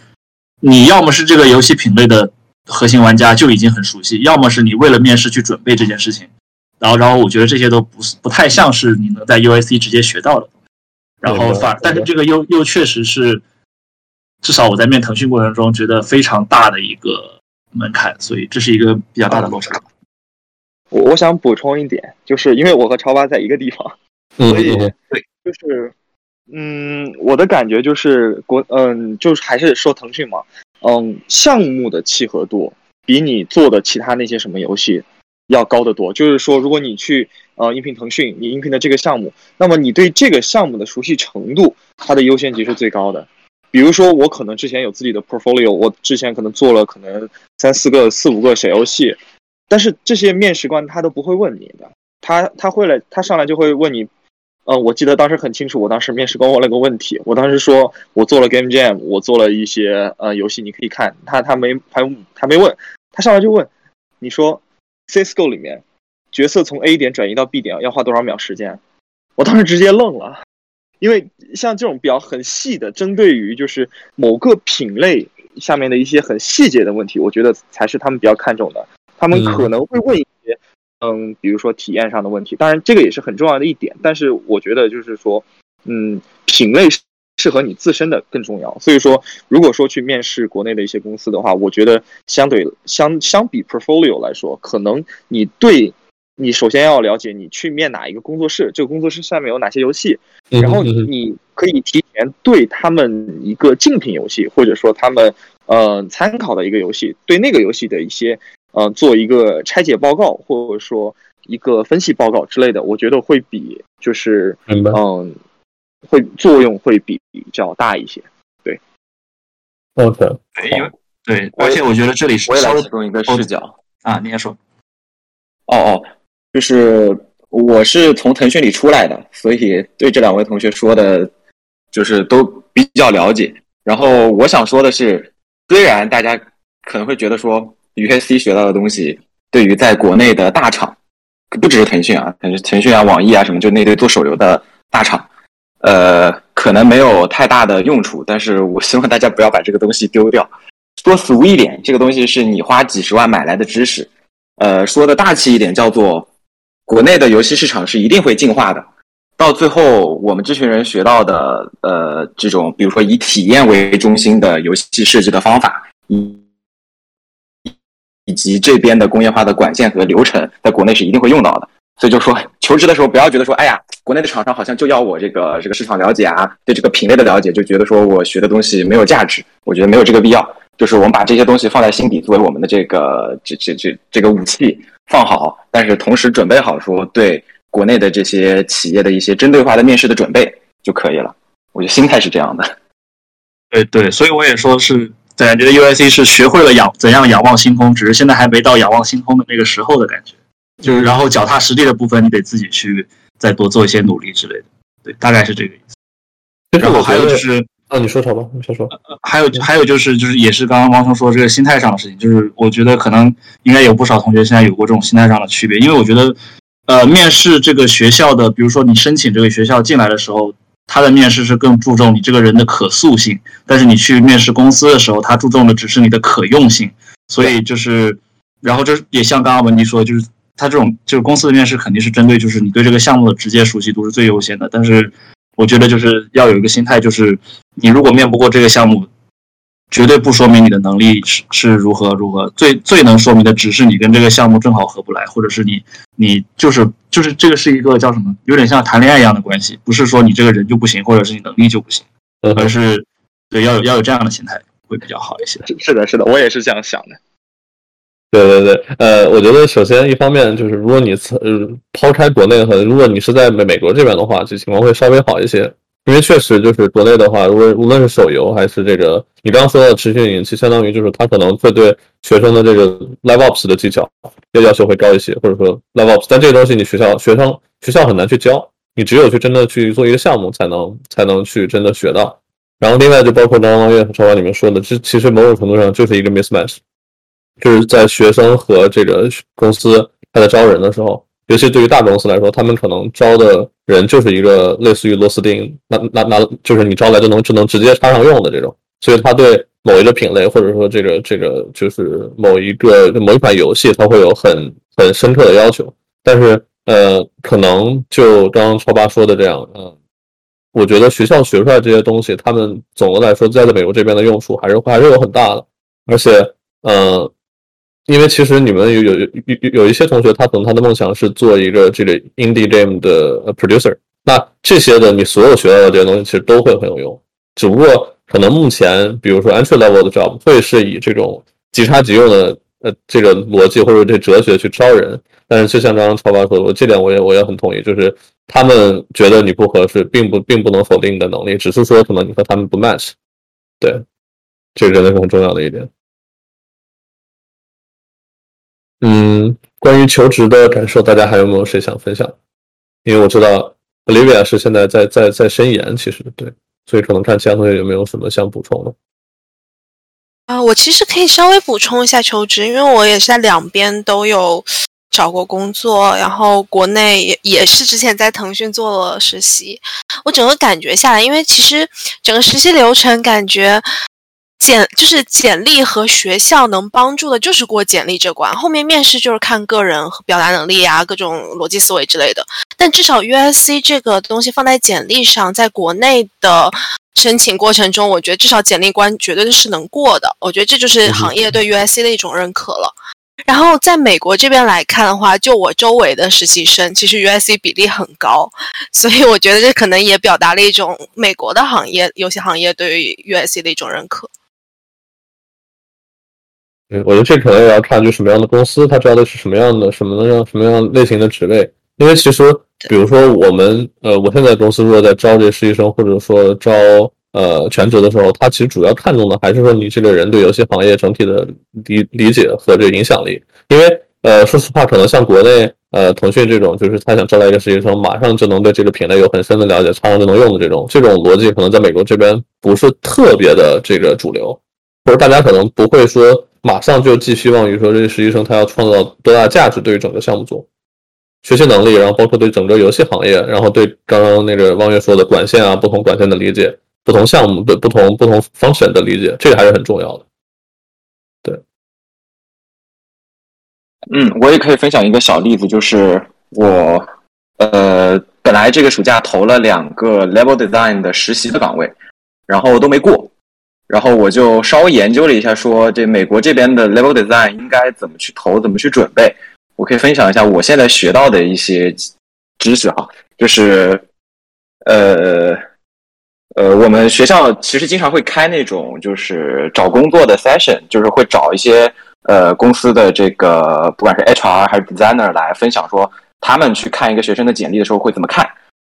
你要么是这个游戏品类的核心玩家就已经很熟悉，要么是你为了面试去准备这件事情，然后，然后我觉得这些都不是不太像是你能在 UAC 直接学到的，然后反，但是这个又又确实是，至少我在面腾讯过程中觉得非常大的一个门槛，所以这是一个比较大的落差。我我想补充一点，就是因为我和超八在一个地方，所以对，就是。嗯，我的感觉就是国，嗯，就是还是说腾讯嘛，嗯，项目的契合度比你做的其他那些什么游戏要高得多。就是说，如果你去呃应聘腾讯，你应聘的这个项目，那么你对这个项目的熟悉程度，它的优先级是最高的。比如说，我可能之前有自己的 portfolio，我之前可能做了可能三四个、四五个小游戏，但是这些面试官他都不会问你的，他他会来，他上来就会问你，呃，我记得当时很清楚，我当时面试官问了个问题，我当时说我做了 Game Jam，我做了一些呃游戏，你可以看，他他没还还没问，他上来就问，你说 CS:GO 里面角色从 A 点转移到 B 点要花多少秒时间？我当时直接愣了，因为像这种比较很细的，针对于就是某个品类下面的一些很细节的问题，我觉得才是他们比较看重的。他们可能会问一些，嗯，比如说体验上的问题，当然这个也是很重要的一点。但是我觉得就是说，嗯，品类适合你自身的更重要。所以说，如果说去面试国内的一些公司的话，我觉得相对相相比 portfolio 来说，可能你对你首先要了解你去面哪一个工作室，这个工作室下面有哪些游戏，然后你可以提前对他们一个竞品游戏，或者说他们呃参考的一个游戏，对那个游戏的一些。呃，做一个拆解报告，或者说一个分析报告之类的，我觉得会比就是嗯，会作用会比较大一些。对，OK，对，因为对，而且我觉得这里是我也来提供一个视角啊，你先说。哦哦，就是我是从腾讯里出来的，所以对这两位同学说的，就是都比较了解。然后我想说的是，虽然大家可能会觉得说。USC 学到的东西，对于在国内的大厂，不只是腾讯啊，腾腾讯啊、网易啊什么，就那堆做手游的大厂，呃，可能没有太大的用处。但是我希望大家不要把这个东西丢掉。说俗一点，这个东西是你花几十万买来的知识。呃，说的大气一点，叫做国内的游戏市场是一定会进化的。到最后，我们这群人学到的，呃，这种比如说以体验为中心的游戏设计的方法，以以及这边的工业化的管线和流程，在国内是一定会用到的。所以就说求职的时候，不要觉得说，哎呀，国内的厂商好像就要我这个这个市场了解啊，对这个品类的了解，就觉得说我学的东西没有价值。我觉得没有这个必要。就是我们把这些东西放在心底，作为我们的这个这这这这个武器放好，但是同时准备好说对国内的这些企业的一些针对化的面试的准备就可以了。我觉得心态是这样的。对对，所以我也说是。感觉 U I C 是学会了仰怎样仰望星空，只是现在还没到仰望星空的那个时候的感觉。就是然后脚踏实地的部分，你得自己去再多做一些努力之类的。对，大概是这个意思。然后还有就是，啊，你说什么？你先说。还有还有就是，就是也是刚刚汪聪说这个心态上的事情，就是我觉得可能应该有不少同学现在有过这种心态上的区别，因为我觉得，呃，面试这个学校的，比如说你申请这个学校进来的时候。他的面试是更注重你这个人的可塑性，但是你去面试公司的时候，他注重的只是你的可用性。所以就是，然后这也像刚刚文迪说，就是他这种就是公司的面试肯定是针对就是你对这个项目的直接熟悉度是最优先的。但是我觉得就是要有一个心态，就是你如果面不过这个项目。绝对不说明你的能力是是如何如何，最最能说明的只是你跟这个项目正好合不来，或者是你你就是就是这个是一个叫什么，有点像谈恋爱一样的关系，不是说你这个人就不行，或者是你能力就不行，而是对要有要有这样的心态会比较好一些。是是的，是的，我也是这样想的。对对对，呃，我觉得首先一方面就是如果你呃抛开国内和如果你是在美美国这边的话，这情况会稍微好一些。因为确实就是国内的话，无论无论是手游还是这个，你刚刚说的持续引擎，相当于就是它可能会对学生的这个 live ops 的技巧要要求会高一些，或者说 live ops，但这个东西你学校学生学校很难去教，你只有去真的去做一个项目才能才能去真的学到。然后另外就包括刚刚岳和超华里面说的，这其实某种程度上就是一个 mismatch，就是在学生和这个公司他在招人的时候。尤其对于大公司来说，他们可能招的人就是一个类似于螺丝钉，那那那就是你招来就能就能直接插上用的这种，所以他对某一个品类或者说这个这个就是某一个某一款游戏，他会有很很深刻的要求。但是呃，可能就刚刚超八说的这样，嗯，我觉得学校学出来这些东西，他们总的来说在在美国这边的用处还是还是有很大的，而且呃。因为其实你们有有有有有一些同学，他可能他的梦想是做一个这个 indie game 的 producer。那这些的你所有学到的这些东西，其实都会很有用。只不过可能目前，比如说 entry level 的 job 会是以这种即插即用的呃这个逻辑或者这哲学去招人。但是就像刚刚超爸说的，我这点我也我也很同意，就是他们觉得你不合适，并不并不能否定你的能力，只是说可能你和他们不 match。对，这个真的是很重要的一点。嗯，关于求职的感受，大家还有没有谁想分享？因为我知道 Olivia 是现在在在在申研，其实对，所以可能看其他同学有没有什么想补充的。啊，我其实可以稍微补充一下求职，因为我也是在两边都有找过工作，然后国内也也是之前在腾讯做了实习。我整个感觉下来，因为其实整个实习流程感觉简就是简历和学校能帮助的就是过简历这关，后面面试就是看个人和表达能力啊，各种逻辑思维之类的。但至少 USC 这个东西放在简历上，在国内的。申请过程中，我觉得至少简历关绝对是能过的。我觉得这就是行业对 USC 的一种认可了。然后在美国这边来看的话，就我周围的实习生，其实 USC 比例很高，所以我觉得这可能也表达了一种美国的行业游戏行业对于 USC 的一种认可。嗯，我觉得这可能也要看就什么样的公司，他招的是什么样的什么样什么样类型的职位。因为其实，比如说我们，呃，我现在公司如果在招这实习生，或者说招呃全职的时候，他其实主要看重的还是说你这个人对游戏行业整体的理理解和这个影响力。因为，呃，说实话，可能像国内，呃，腾讯这种，就是他想招来一个实习生，马上就能对这个品类有很深的了解，马上就能用的这种，这种逻辑可能在美国这边不是特别的这个主流，或者大家可能不会说马上就寄希望于说这个实习生他要创造多大价值对于整个项目组。学习能力，然后包括对整个游戏行业，然后对刚刚那个汪月说的管线啊，不同管线的理解，不同项目的不同不同 function 的理解，这个还是很重要的。对，嗯，我也可以分享一个小例子，就是我呃本来这个暑假投了两个 level design 的实习的岗位，然后都没过，然后我就稍微研究了一下，说这美国这边的 level design 应该怎么去投，怎么去准备。我可以分享一下我现在学到的一些知识哈，就是呃呃，我们学校其实经常会开那种就是找工作的 session，就是会找一些呃公司的这个不管是 HR 还是 designer 来分享说他们去看一个学生的简历的时候会怎么看。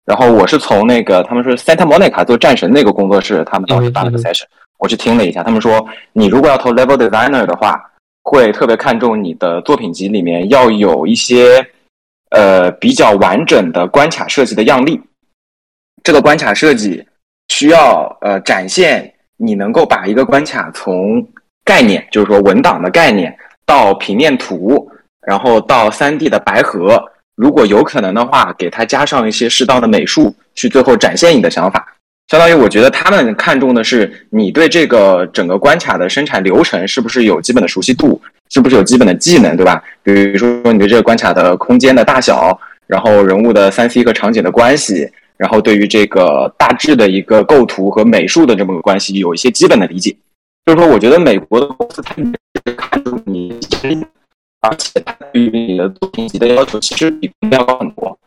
然后我是从那个他们说 Santa Monica 做战神那个工作室，他们当时办了个 session，我去听了一下，他们说你如果要投 level designer 的话。会特别看重你的作品集里面要有一些，呃，比较完整的关卡设计的样例。这个关卡设计需要呃展现你能够把一个关卡从概念，就是说文档的概念，到平面图，然后到三 D 的白盒，如果有可能的话，给它加上一些适当的美术，去最后展现你的想法。相当于我觉得他们看重的是你对这个整个关卡的生产流程是不是有基本的熟悉度，是不是有基本的技能，对吧？比如说你对这个关卡的空间的大小，然后人物的三 C 和场景的关系，然后对于这个大致的一个构图和美术的这么个关系有一些基本的理解。就是说，我觉得美国的公司它看重你，而且对于你的作品集的要求其实比要高很多。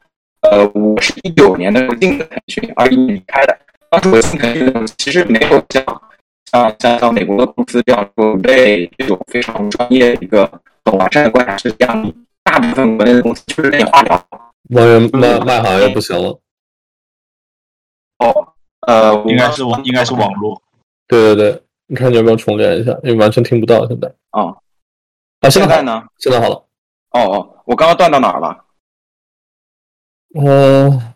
呃，我是一九年的时候进的腾讯，二一年开的。当时我进腾讯其实没有像像像像美国的公司这样准备这种非常专业的一个很完善的关卡设计样例。大部分国内的公司就是给你画掉。外面卖卖好像又不行了。哦，呃，应该是网，应该是网络。对对对，你看你有没有重连一下？因为完全听不到现在。啊，啊，现在呢？现在好了。哦哦，我刚刚断到哪儿了？嗯。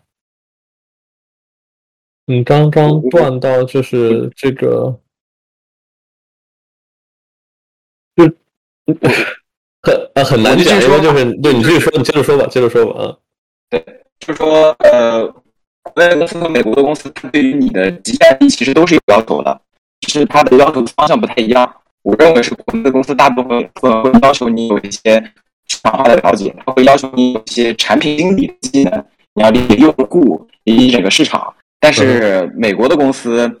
你刚刚断到就是这个，就很啊很难讲，因为就是对你继续说，你接着说吧，接着说吧啊。对，就是说呃，国内公司和美国的公司，它对于你的基站力其实都是有要求的，只是它的要求方向不太一样。我认为是国内的公司大部分会要求你有一些市场化的了解，它会要求你有一些产品经理的技能，你要理解用户以及整个市场。但是美国的公司，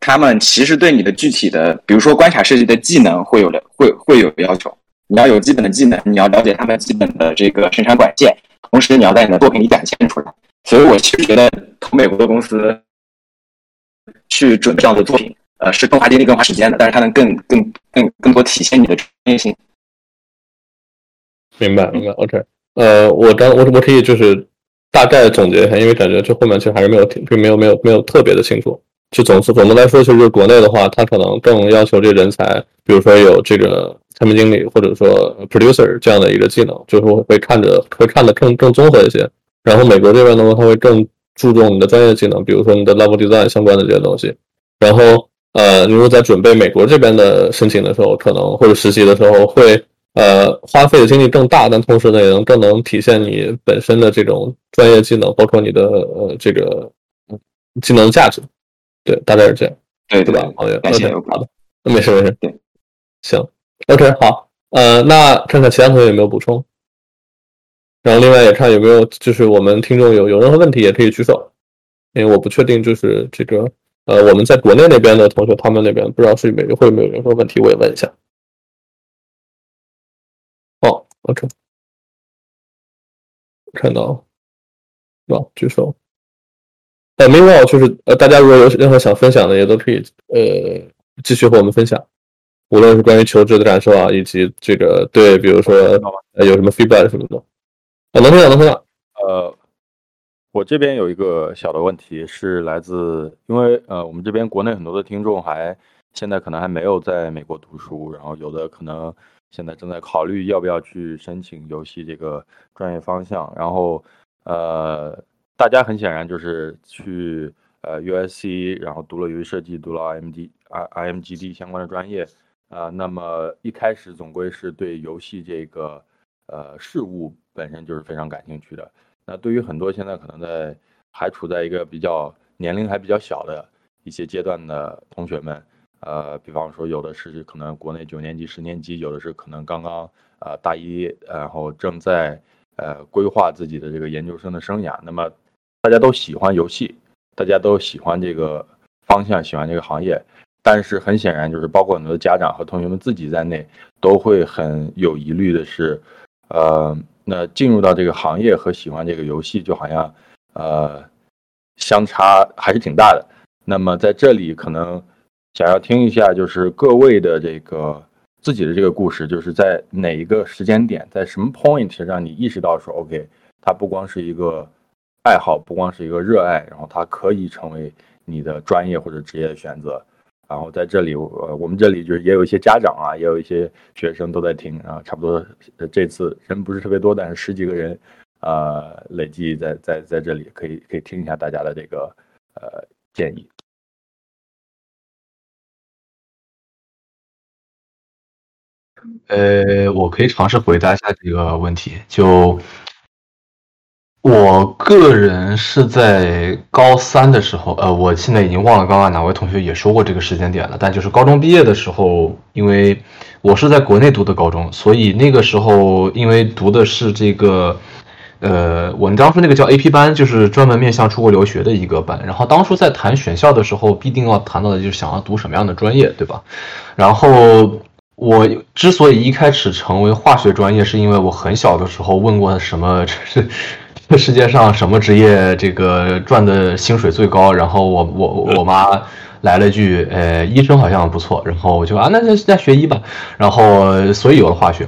他们其实对你的具体的，比如说关卡设计的技能会有了，会会有要求。你要有基本的技能，你要了解他们基本的这个生产管线，同时你要在你的作品里展现出来。所以我其实觉得投美国的公司去准备这样的作品，呃，是更花精力、更花时间的，但是它能更更更更多体现你的专业性。明白，明白。OK，呃，我刚我我可以就是。大概总结一下，因为感觉这后面其实还是没有并没有没有没有特别的清楚。就总是总的来说，就是国内的话，它可能更要求这人才，比如说有这个产品经理或者说 producer 这样的一个技能，就是会看着会看得更更综合一些。然后美国这边的话，他会更注重你的专业技能，比如说你的 level design 相关的这些东西。然后呃，你如果在准备美国这边的申请的时候，可能或者实习的时候会呃花费的精力更大，但同时呢，也能更能体现你本身的这种专业技能，包括你的呃这个技能价值。对，大概是这样，对对吧？好的，感谢好的，那没事没事，对，行，OK，好，呃，那看看其他同学有没有补充，然后另外也看有没有就是我们听众有有任何问题也可以举手，因为我不确定就是这个呃我们在国内那边的同学他们那边不知道是没有会没有任何问题，我也问一下。哦，OK，看到，啊，举手。呃，另外就是呃，大家如果有任何想分享的，也都可以呃继续和我们分享，无论是关于求职的感受啊，以及这个对，比如说呃有什么 feedback 什么的，啊，能听到，能听到。呃，我这边有一个小的问题是来自，因为呃，我们这边国内很多的听众还现在可能还没有在美国读书，然后有的可能现在正在考虑要不要去申请游戏这个专业方向，然后呃。大家很显然就是去呃 USC，然后读了游戏设计，读了 IMD I IMGD 相关的专业啊。那么一开始总归是对游戏这个呃事物本身就是非常感兴趣的。那对于很多现在可能在还处在一个比较年龄还比较小的一些阶段的同学们，呃，比方说有的是可能国内九年级、十年级，有的是可能刚刚呃大一，然后正在呃规划自己的这个研究生的生涯。那么大家都喜欢游戏，大家都喜欢这个方向，喜欢这个行业，但是很显然，就是包括很多的家长和同学们自己在内，都会很有疑虑的是，呃，那进入到这个行业和喜欢这个游戏，就好像呃相差还是挺大的。那么在这里，可能想要听一下，就是各位的这个自己的这个故事，就是在哪一个时间点，在什么 point 让你意识到说，OK，它不光是一个。爱好不光是一个热爱，然后它可以成为你的专业或者职业的选择。然后在这里，呃，我们这里就是也有一些家长啊，也有一些学生都在听。啊差不多这次人不是特别多，但是十几个人，呃，累计在在在这里可以可以听一下大家的这个呃建议。呃，我可以尝试回答一下这个问题，就。我个人是在高三的时候，呃，我现在已经忘了刚刚哪位同学也说过这个时间点了，但就是高中毕业的时候，因为我是在国内读的高中，所以那个时候因为读的是这个，呃，我们当初那个叫 AP 班，就是专门面向出国留学的一个班。然后当初在谈选校的时候，必定要谈到的就是想要读什么样的专业，对吧？然后我之所以一开始成为化学专业，是因为我很小的时候问过什么是。这 世界上什么职业这个赚的薪水最高？然后我我我妈来了句，呃，医生好像不错。然后我就啊，那那那学医吧。然后所以有了化学。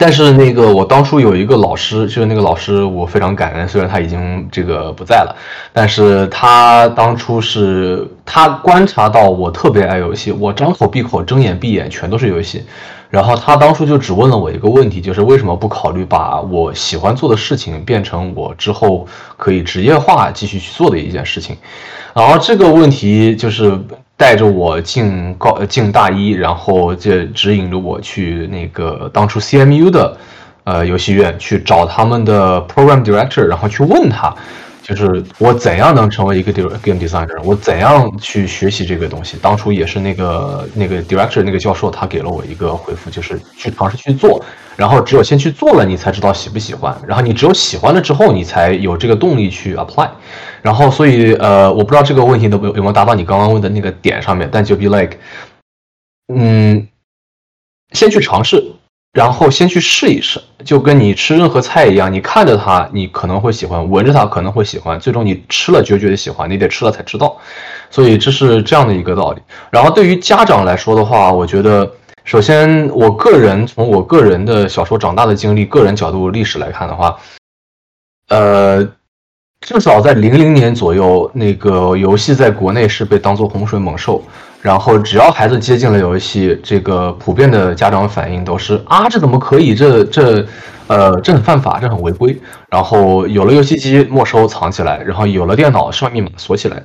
但是那个我当初有一个老师，就是那个老师，我非常感恩。虽然他已经这个不在了，但是他当初是他观察到我特别爱游戏，我张口闭口睁眼闭眼全都是游戏。然后他当初就只问了我一个问题，就是为什么不考虑把我喜欢做的事情变成我之后可以职业化继续去做的一件事情？然后这个问题就是带着我进高进大一，然后这指引着我去那个当初 CMU 的呃游戏院去找他们的 Program Director，然后去问他。就是我怎样能成为一个 game designer？我怎样去学习这个东西？当初也是那个那个 director 那个教授，他给了我一个回复，就是去尝试去做。然后只有先去做了，你才知道喜不喜欢。然后你只有喜欢了之后，你才有这个动力去 apply。然后所以呃，我不知道这个问题有有没有达到你刚刚问的那个点上面，但就 be like，嗯，先去尝试。然后先去试一试，就跟你吃任何菜一样，你看着它，你可能会喜欢；闻着它，可能会喜欢。最终你吃了就觉得喜欢，你得吃了才知道。所以这是这样的一个道理。然后对于家长来说的话，我觉得，首先我个人从我个人的小时候长大的经历、个人角度历史来看的话，呃，至少在零零年左右，那个游戏在国内是被当做洪水猛兽。然后只要孩子接近了游戏，这个普遍的家长反应都是啊，这怎么可以？这这，呃，这很犯法，这很违规。然后有了游戏机没收藏起来，然后有了电脑设密码锁起来，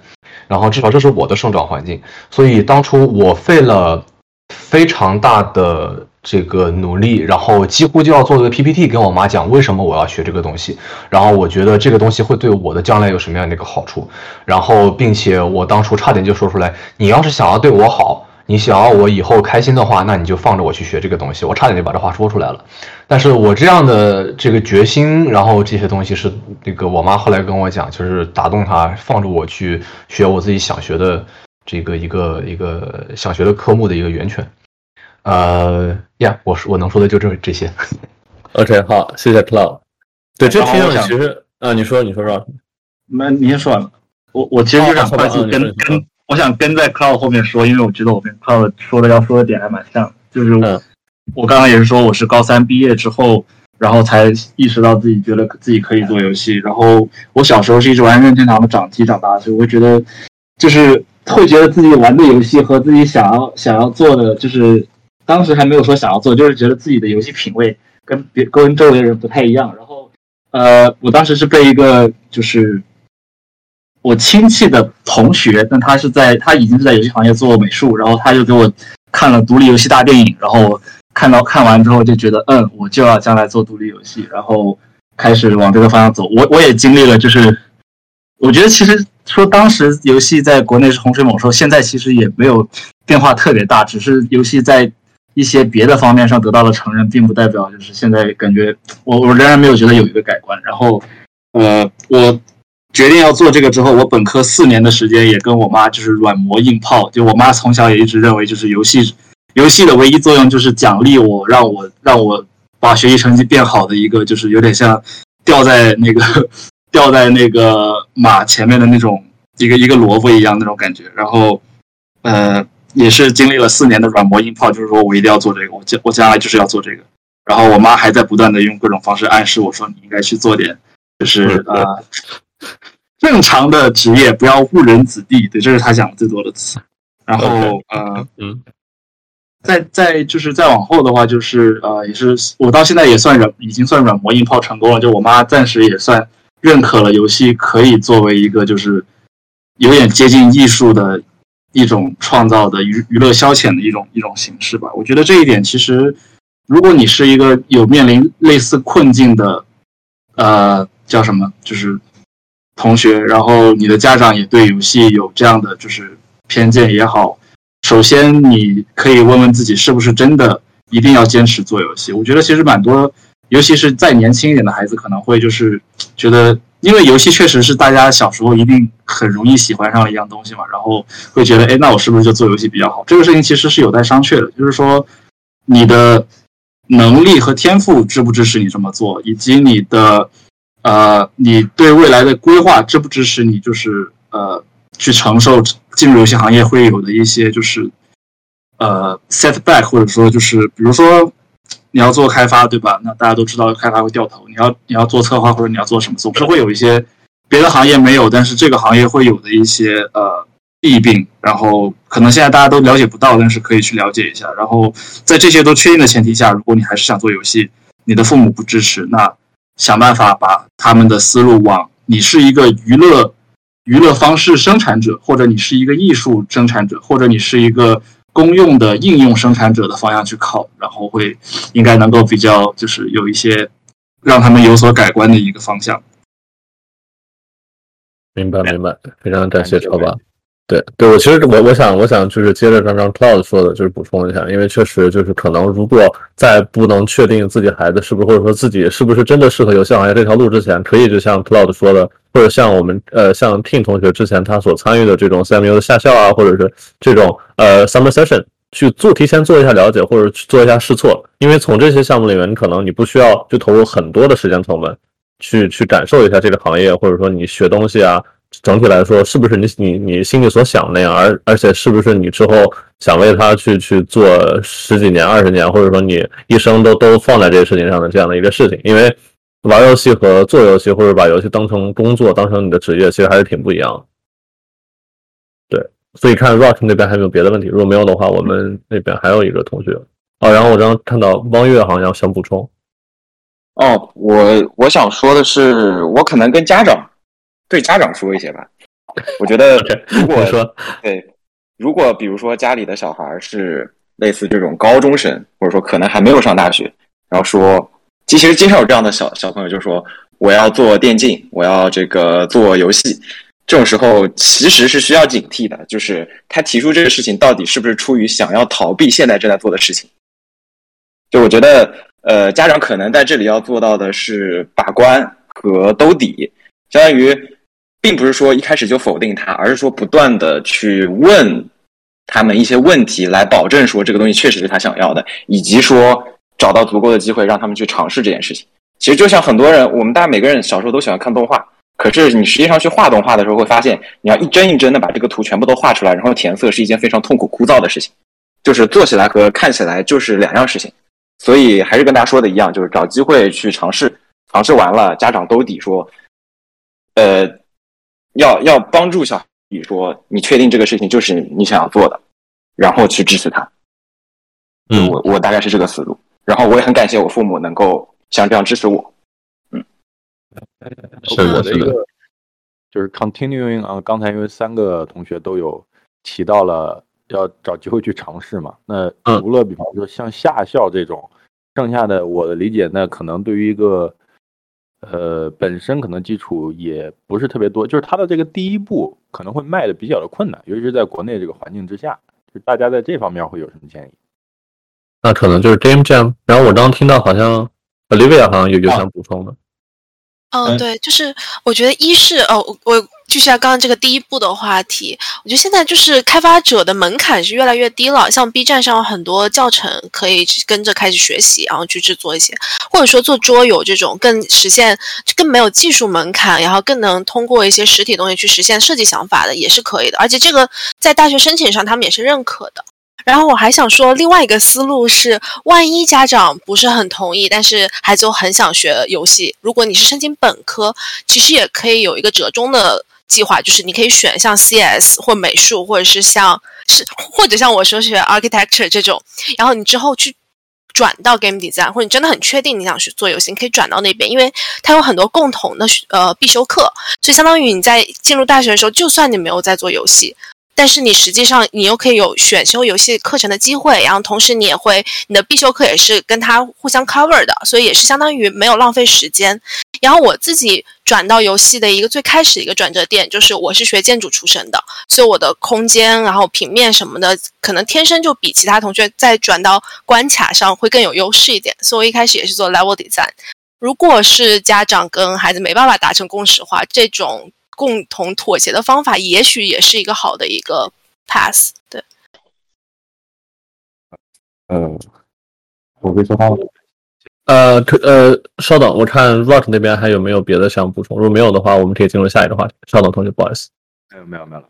然后至少这是我的生长环境。所以当初我费了非常大的。这个努力，然后几乎就要做个 PPT 跟我妈讲为什么我要学这个东西，然后我觉得这个东西会对我的将来有什么样的一个好处，然后并且我当初差点就说出来，你要是想要对我好，你想要我以后开心的话，那你就放着我去学这个东西，我差点就把这话说出来了。但是我这样的这个决心，然后这些东西是那个我妈后来跟我讲，就是打动她放着我去学我自己想学的这个一个一个想学的科目的一个源泉。呃呀，我说我能说的就这这些。OK，好，谢谢 Cloud。对，这题其实啊，你说，你说说。那你先说完了。我我其实就想快速跟跟，我想跟在 Cloud 后面说，因为我觉得我跟 Cloud 说的要说的点还蛮像。就是我我刚刚也是说，我是高三毕业之后，然后才意识到自己觉得自己可以做游戏。然后我小时候是一直玩任天堂的掌机长大，所以我觉得，就是会觉得自己玩的游戏和自己想要想要做的就是。当时还没有说想要做，就是觉得自己的游戏品味跟别跟周围的人不太一样。然后，呃，我当时是被一个就是我亲戚的同学，但他是在他已经是在游戏行业做美术，然后他就给我看了独立游戏大电影，然后看到看完之后就觉得，嗯，我就要将来做独立游戏，然后开始往这个方向走。我我也经历了，就是我觉得其实说当时游戏在国内是洪水猛兽，现在其实也没有变化特别大，只是游戏在。一些别的方面上得到了承认，并不代表就是现在感觉我我仍然没有觉得有一个改观。然后，呃，我决定要做这个之后，我本科四年的时间也跟我妈就是软磨硬泡。就我妈从小也一直认为，就是游戏游戏的唯一作用就是奖励我，让我让我把学习成绩变好的一个，就是有点像吊在那个吊在那个马前面的那种一个一个萝卜一样那种感觉。然后，呃。也是经历了四年的软磨硬泡，就是说我一定要做这个，我将我将来就是要做这个。然后我妈还在不断的用各种方式暗示我说，你应该去做点，就是呃，正常的职业，不要误人子弟。对，这是她讲的最多的词。然后呃，嗯，再再就是再往后的话，就是呃，也是我到现在也算软，已经算软磨硬泡成功了。就我妈暂时也算认可了游戏可以作为一个就是有点接近艺术的。一种创造的娱娱乐消遣的一种一种形式吧。我觉得这一点其实，如果你是一个有面临类似困境的，呃，叫什么，就是同学，然后你的家长也对游戏有这样的就是偏见也好，首先你可以问问自己，是不是真的一定要坚持做游戏？我觉得其实蛮多，尤其是再年轻一点的孩子，可能会就是觉得。因为游戏确实是大家小时候一定很容易喜欢上的一样东西嘛，然后会觉得，哎，那我是不是就做游戏比较好？这个事情其实是有待商榷的，就是说，你的能力和天赋支不支持你这么做，以及你的，呃，你对未来的规划支不支持你，就是呃，去承受进入游戏行业会有的一些就是，呃，setback，或者说就是，比如说。你要做开发，对吧？那大家都知道开发会掉头。你要你要做策划或者你要做什么，总是会有一些别的行业没有，但是这个行业会有的一些呃弊病。然后可能现在大家都了解不到，但是可以去了解一下。然后在这些都确定的前提下，如果你还是想做游戏，你的父母不支持，那想办法把他们的思路往你是一个娱乐娱乐方式生产者，或者你是一个艺术生产者，或者你是一个。公用的应用生产者的方向去靠，然后会应该能够比较，就是有一些让他们有所改观的一个方向。明白，明白，非常感谢超爸。对，对我其实我我想我想就是接着刚刚 Cloud 说的，就是补充一下，因为确实就是可能如果在不能确定自己孩子是不是或者说自己是不是真的适合游戏行业这条路之前，可以就像 Cloud 说的，或者像我们呃像 Tin 同学之前他所参与的这种 CMU 的下校啊，或者是这种呃 Summer Session 去做提前做一下了解，或者去做一下试错，因为从这些项目里面，你可能你不需要就投入很多的时间成本去去感受一下这个行业，或者说你学东西啊。整体来说，是不是你你你心里所想那样？而而且是不是你之后想为他去去做十几年、二十年，或者说你一生都都放在这个事情上的这样的一个事情？因为玩游戏和做游戏，或者把游戏当成工作、当成你的职业，其实还是挺不一样的。对，所以看 Rock 那边还有没有别的问题，如果没有的话，我们那边还有一个同学。哦，然后我刚刚看到汪月好像想补充。哦，我我想说的是，我可能跟家长对家长说一些吧。我觉得如果说对，如果比如说家里的小孩是类似这种高中生，或者说可能还没有上大学，然后说，其实经常有这样的小小朋友就说我要做电竞，我要这个做游戏，这种时候其实是需要警惕的，就是他提出这个事情到底是不是出于想要逃避现在正在做的事情。就我觉得。呃，家长可能在这里要做到的是把关和兜底，相当于，并不是说一开始就否定他，而是说不断的去问他们一些问题，来保证说这个东西确实是他想要的，以及说找到足够的机会让他们去尝试这件事情。其实就像很多人，我们大家每个人小时候都喜欢看动画，可是你实际上去画动画的时候，会发现你要一帧一帧的把这个图全部都画出来，然后填色是一件非常痛苦枯燥的事情，就是做起来和看起来就是两样事情。所以还是跟大家说的一样，就是找机会去尝试，尝试完了，家长兜底说，呃，要要帮助小孩说，你确定这个事情就是你想要做的，然后去支持他。嗯，我我大概是这个思路，然后我也很感谢我父母能够像这样支持我。嗯，是的，一个。就是 continuing 啊，刚才因为三个同学都有提到了。要找机会去尝试嘛？那除了比方说像夏校这种，剩下的我的理解，那可能对于一个呃本身可能基础也不是特别多，就是他的这个第一步可能会迈的比较的困难，尤其是在国内这个环境之下，就大家在这方面会有什么建议？那可能就是 Game Jam。然后我刚刚听到好像 Olivia 好像有有想补充的。嗯，对，就是我觉得一是哦，我就下刚刚这个第一步的话题，我觉得现在就是开发者的门槛是越来越低了，像 B 站上有很多教程可以跟着开始学习，然后去制作一些，或者说做桌游这种更实现更没有技术门槛，然后更能通过一些实体东西去实现设计想法的也是可以的，而且这个在大学申请上他们也是认可的。然后我还想说，另外一个思路是，万一家长不是很同意，但是孩子又很想学游戏，如果你是申请本科，其实也可以有一个折中的计划，就是你可以选像 CS 或美术，或者是像是或者像我说学 architecture 这种，然后你之后去转到 game design，或者你真的很确定你想去做游戏，你可以转到那边，因为它有很多共同的呃必修课，所以相当于你在进入大学的时候，就算你没有在做游戏。但是你实际上，你又可以有选修游戏课程的机会，然后同时你也会，你的必修课也是跟它互相 cover 的，所以也是相当于没有浪费时间。然后我自己转到游戏的一个最开始的一个转折点，就是我是学建筑出身的，所以我的空间、然后平面什么的，可能天生就比其他同学在转到关卡上会更有优势一点。所以我一开始也是做 level design。如果是家长跟孩子没办法达成共识的话，这种。共同妥协的方法，也许也是一个好的一个 pass。对，呃，我可以说话吗？呃，可呃，稍等，我看 Rock 那边还有没有别的想补充？如果没有的话，我们可以进入下一个话题。稍等，同学，不好意思。没有，没有，没有了。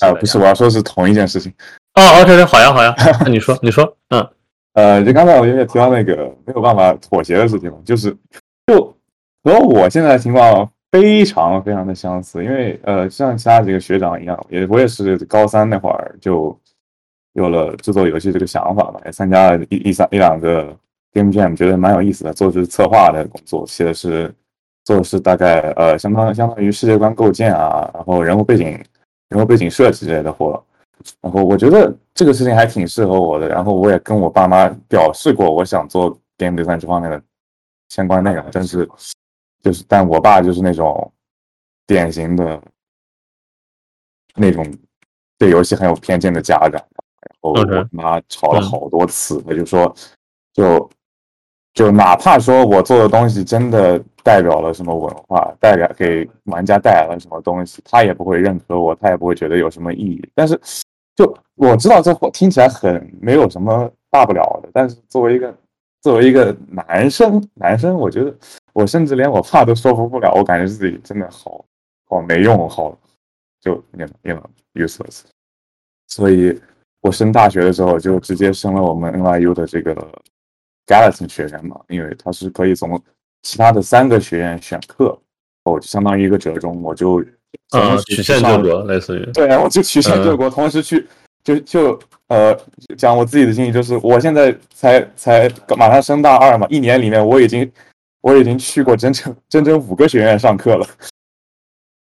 啊，不是，我要说是同一件事情。哦，OK，好呀，好呀。那你说，你说，嗯，呃，就刚才我也提到那个没有办法妥协的事情嘛，就是就和我现在的情况。非常非常的相似，因为呃，像其他几个学长一样，也我也是高三那会儿就有了制作游戏这个想法嘛，也参加了一一三一两个 game jam，觉得蛮有意思的，做的是策划的工作，写的是做的是大概呃相当相当于世界观构建啊，然后人物背景人物背景设计之类的活，然后我觉得这个事情还挺适合我的，然后我也跟我爸妈表示过，我想做 game design 这方面的相关内容，但是。就是，但我爸就是那种典型的那种对游戏很有偏见的家长，然后我妈吵了好多次，他就说，就就哪怕说我做的东西真的代表了什么文化，代表给玩家带来了什么东西，他也不会认可我，他也不会觉得有什么意义。但是，就我知道这话听起来很没有什么大不了的，但是作为一个作为一个男生，男生，我觉得。我甚至连我爸都说服不了，我感觉自己真的好好没用，好就那个那个 useless。所以我升大学的时候就直接升了我们 NYU 的这个 Gallatin 学院嘛，因为它是可以从其他的三个学院选课，我就相当于一个折中，我就啊同，时曲线救国类似于，对，我就曲线救嗯国，同时去就就呃讲我自己的经历，就是我现在才才马上升大二嘛，一年里面我已经我已经去过整整整整五个学院上课了，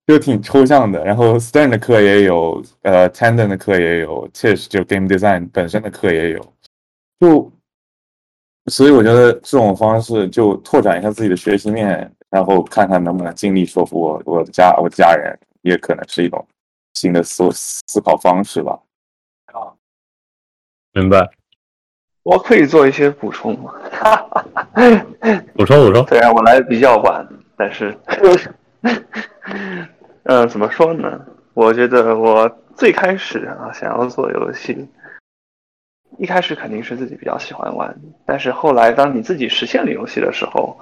就挺抽象的。然后 Stern 的课也有，呃，Tandem 的课也有，Tish 就 Game Design 本身的课也有，就所以我觉得这种方式就拓展一下自己的学习面，然后看看能不能尽力说服我我的家我的家人，也可能是一种新的思思考方式吧。啊明白？我可以做一些补充吗？补 充补充，虽然我来的比较晚，但是，呃，怎么说呢？我觉得我最开始啊，想要做游戏，一开始肯定是自己比较喜欢玩，但是后来当你自己实现了游戏的时候，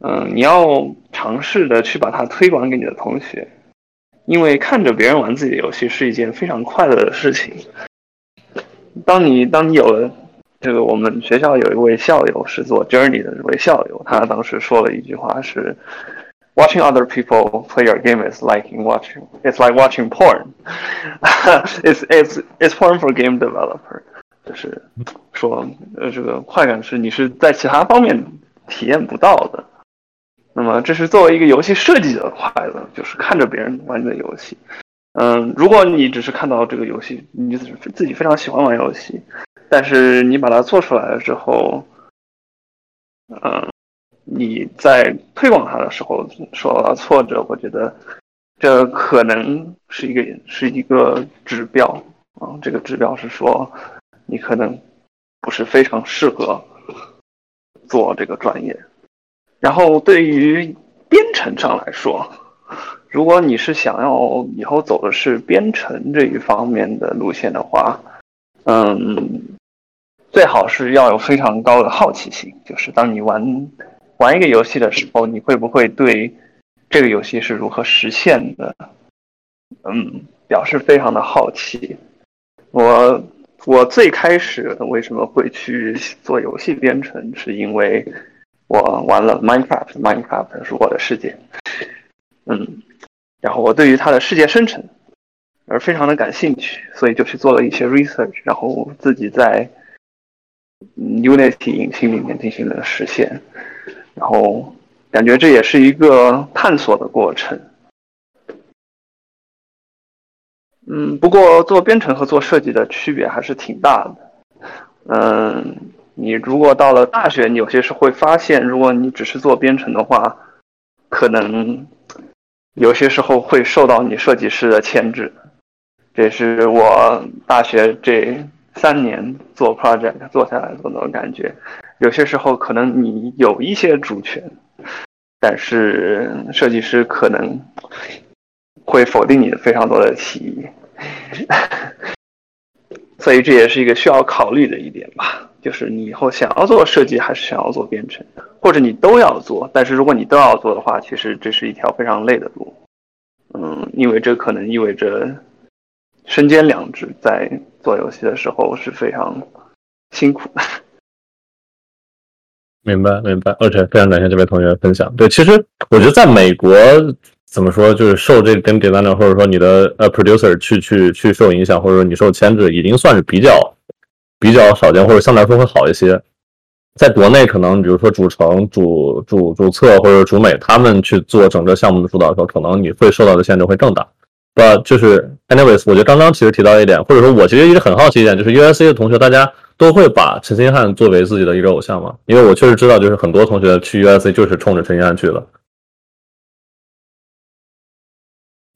嗯、你要尝试的去把它推广给你的同学，因为看着别人玩自己的游戏是一件非常快乐的事情。当你当你有了这个，我们学校有一位校友是做 Journey 的这位校友，他当时说了一句话是：“Watching other people play your game is like watching, it's like watching porn. it's it's it's porn for game developer。”就是说，呃，这个快感是你是在其他方面体验不到的。那么，这是作为一个游戏设计者的快乐，就是看着别人玩你的游戏。嗯，如果你只是看到这个游戏，你自己非常喜欢玩游戏，但是你把它做出来了之后，嗯，你在推广它的时候受到了挫折，我觉得这可能是一个是一个指标啊。这个指标是说你可能不是非常适合做这个专业。然后对于编程上来说，如果你是想要以后走的是编程这一方面的路线的话，嗯，最好是要有非常高的好奇心，就是当你玩玩一个游戏的时候，你会不会对这个游戏是如何实现的，嗯，表示非常的好奇。我我最开始为什么会去做游戏编程，是因为我玩了 Minecraft，Minecraft 是我的世界，嗯，然后我对于它的世界生成而非常的感兴趣，所以就去做了一些 research，然后自己在 Unity 引擎里面进行了实现，然后感觉这也是一个探索的过程。嗯，不过做编程和做设计的区别还是挺大的。嗯，你如果到了大学，你有些时候会发现，如果你只是做编程的话，可能有些时候会受到你设计师的牵制。这是我大学这三年做 project 做下来的那种感觉。有些时候可能你有一些主权，但是设计师可能会否定你的非常多的提议。所以这也是一个需要考虑的一点吧，就是你以后想要做设计还是想要做编程，或者你都要做。但是如果你都要做的话，其实这是一条非常累的路。嗯，因为这可能意味着身兼两职，在做游戏的时候是非常辛苦的。明白明白，OK，非常感谢这位同学分享。对，其实我觉得在美国怎么说，就是受这个 game designer 或者说你的呃 producer 去去去受影响，或者说你受牵制，已经算是比较比较少见，或者相对来说会好一些。在国内，可能比如说主城、主主主策或者主美，他们去做整个项目的主导的时候，可能你会受到的限制会更大。呃，就是 anyways，我觉得刚刚其实提到一点，或者说我其实一直很好奇一点，就是 USC 的同学，大家都会把陈星汉作为自己的一个偶像吗？因为我确实知道，就是很多同学去 USC 就是冲着陈星汉去的。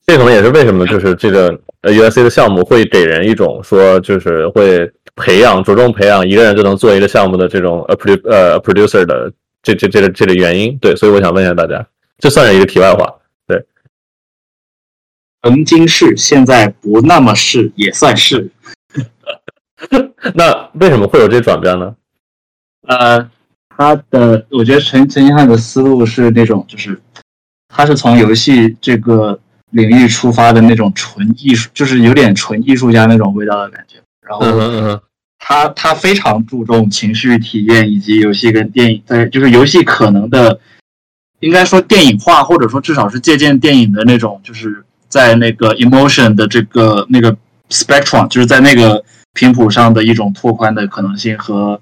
这可能也是为什么就是这个呃 USC 的项目会给人一种说就是会培养着重培养一个人就能做一个项目的这种呃 pro 呃 producer 的这这这个这个原因。对，所以我想问一下大家，这算是一个题外话。对，曾经是，现在不那么是，也算是。那为什么会有这转变呢？呃，他的我觉得陈陈星汉的思路是那种，就是他是从游戏这个领域出发的那种纯艺术，就是有点纯艺术家那种味道的感觉。然后他他非常注重情绪体验以及游戏跟电影在就是游戏可能的，应该说电影化或者说至少是借鉴电影的那种，就是在那个 emotion 的这个那个 spectrum，就是在那个频谱上的一种拓宽的可能性和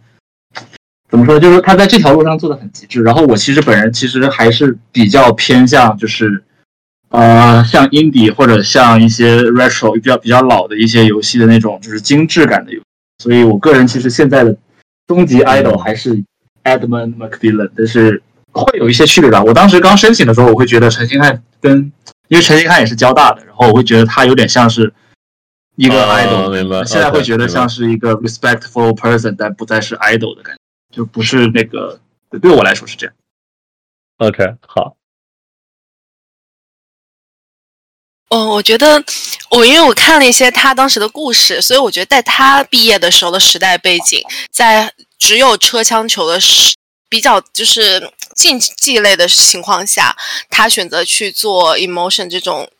怎么说，就是他在这条路上做的很极致。然后我其实本人其实还是比较偏向就是呃像 indie 或者像一些 retro 比较比较老的一些游戏的那种就是精致感的游戏。所以我个人其实现在的终极 idol 还是 Edmund McMillan，但是会有一些区别吧。我当时刚申请的时候，我会觉得陈星汉跟因为陈星汉也是交大的，然后我会觉得他有点像是一个啊 idol，、明白现在会觉得像是一个 respectful person，但不再是 idol 的感觉，就不是那个对对我来说是这样。OK，好，嗯，我觉得我因为我看了一些他当时的故事，所以我觉得在他毕业的时候的时代背景，在只有车枪球的时比较就是竞技类的情况下，他选择去做 emotion 这种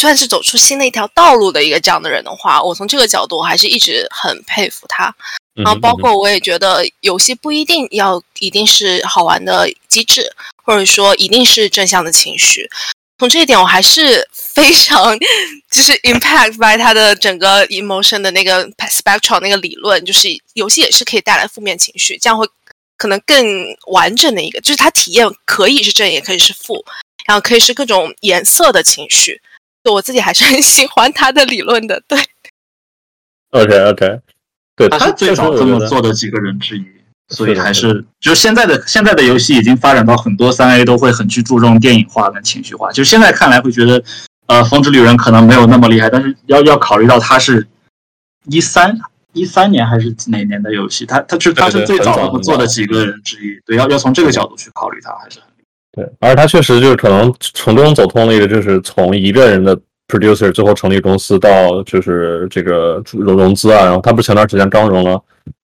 算是走出新的一条道路的一个这样的人的话，我从这个角度我还是一直很佩服他。嗯然后包括我也觉得游戏不一定要一定是好玩的机制，或者说一定是正向的情绪。从这一点，我还是非常 就是 impact by 它的整个 emotion 的那个 spectrum 那个理论，就是游戏也是可以带来负面情绪，这样会可能更完整的一个，就是它体验可以是正，也可以是负，然后可以是各种颜色的情绪。就我自己还是很喜欢他的理论的，对。OK OK，对他是最早这么做的，几个人之一，所以还是就是现在的现在的游戏已经发展到很多三 A 都会很去注重电影化跟情绪化。就是现在看来会觉得，呃，风之旅人可能没有那么厉害，但是要要考虑到他是一三一三年还是哪年的游戏，他他是他是最早这么做的几个人之一。对，要要从这个角度去考虑他，还是很对，而他确实就是可能从中走通了一个，就是从一个人的 producer 最后成立公司到就是这个融融资啊，然后他不是前段时间刚融了，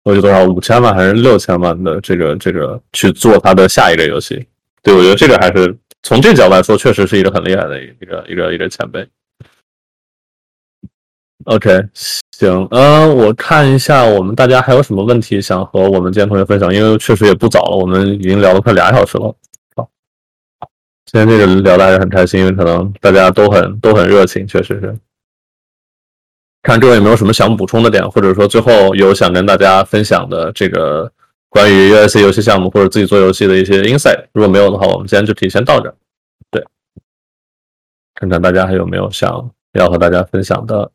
我记得多少五千万还是六千万的这个这个去做他的下一个游戏。对，我觉得这个还是从这角度来说，确实是一个很厉害的一个一个一个前辈。OK，行，嗯、我看一下我们大家还有什么问题想和我们今天同学分享，因为确实也不早了，我们已经聊了快俩小时了。好，今天这个聊的还是很开心，因为可能大家都很都很热情，确实是。看各位有没有什么想补充的点，或者说最后有想跟大家分享的这个关于 USC 游戏项目或者自己做游戏的一些 insight。如果没有的话，我们今天就可以先到这儿。对，看看大家还有没有想要和大家分享的。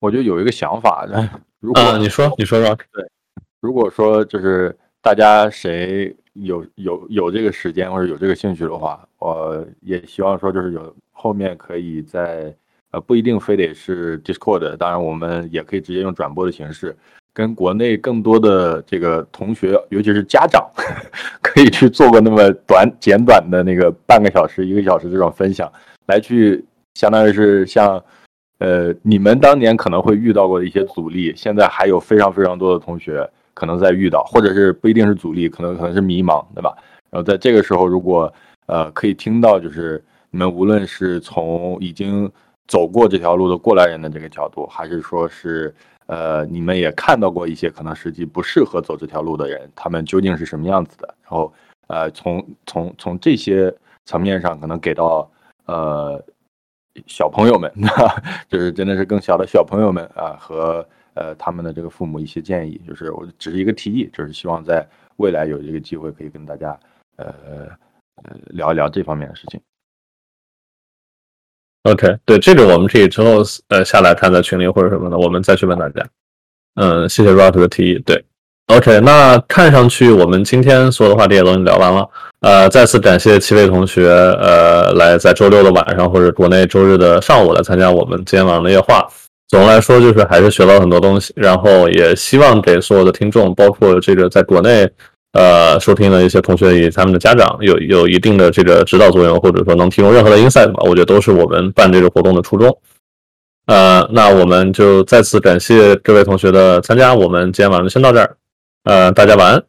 我就有一个想法，如果、啊，你说，你说说。对，如果说就是大家谁有有有这个时间或者有这个兴趣的话，我也希望说就是有后面可以在呃不一定非得是 Discord，当然我们也可以直接用转播的形式，跟国内更多的这个同学，尤其是家长，可以去做个那么短简短的那个半个小时、一个小时这种分享，来去相当于是像。呃，你们当年可能会遇到过的一些阻力，现在还有非常非常多的同学可能在遇到，或者是不一定是阻力，可能可能是迷茫，对吧？然后在这个时候，如果呃可以听到，就是你们无论是从已经走过这条路的过来人的这个角度，还是说是呃你们也看到过一些可能实际不适合走这条路的人，他们究竟是什么样子的？然后呃从从从这些层面上，可能给到呃。小朋友们，就是真的是更小的小朋友们啊，和呃他们的这个父母一些建议，就是我只是一个提议，就是希望在未来有这个机会可以跟大家呃呃聊一聊这方面的事情。OK，对这个我们可以之后呃下来看在群里或者什么的，我们再去问大家。嗯，谢谢 Rot 的提议。对，OK，那看上去我们今天所有的话题也都聊完了。呃，再次感谢七位同学，呃，来在周六的晚上或者国内周日的上午来参加我们今天晚上的夜话。总的来说，就是还是学到很多东西，然后也希望给所有的听众，包括这个在国内呃收听的一些同学以及他们的家长，有有一定的这个指导作用，或者说能提供任何的 insight 吧，我觉得都是我们办这个活动的初衷。呃，那我们就再次感谢各位同学的参加，我们今天晚上就先到这儿。呃，大家晚安。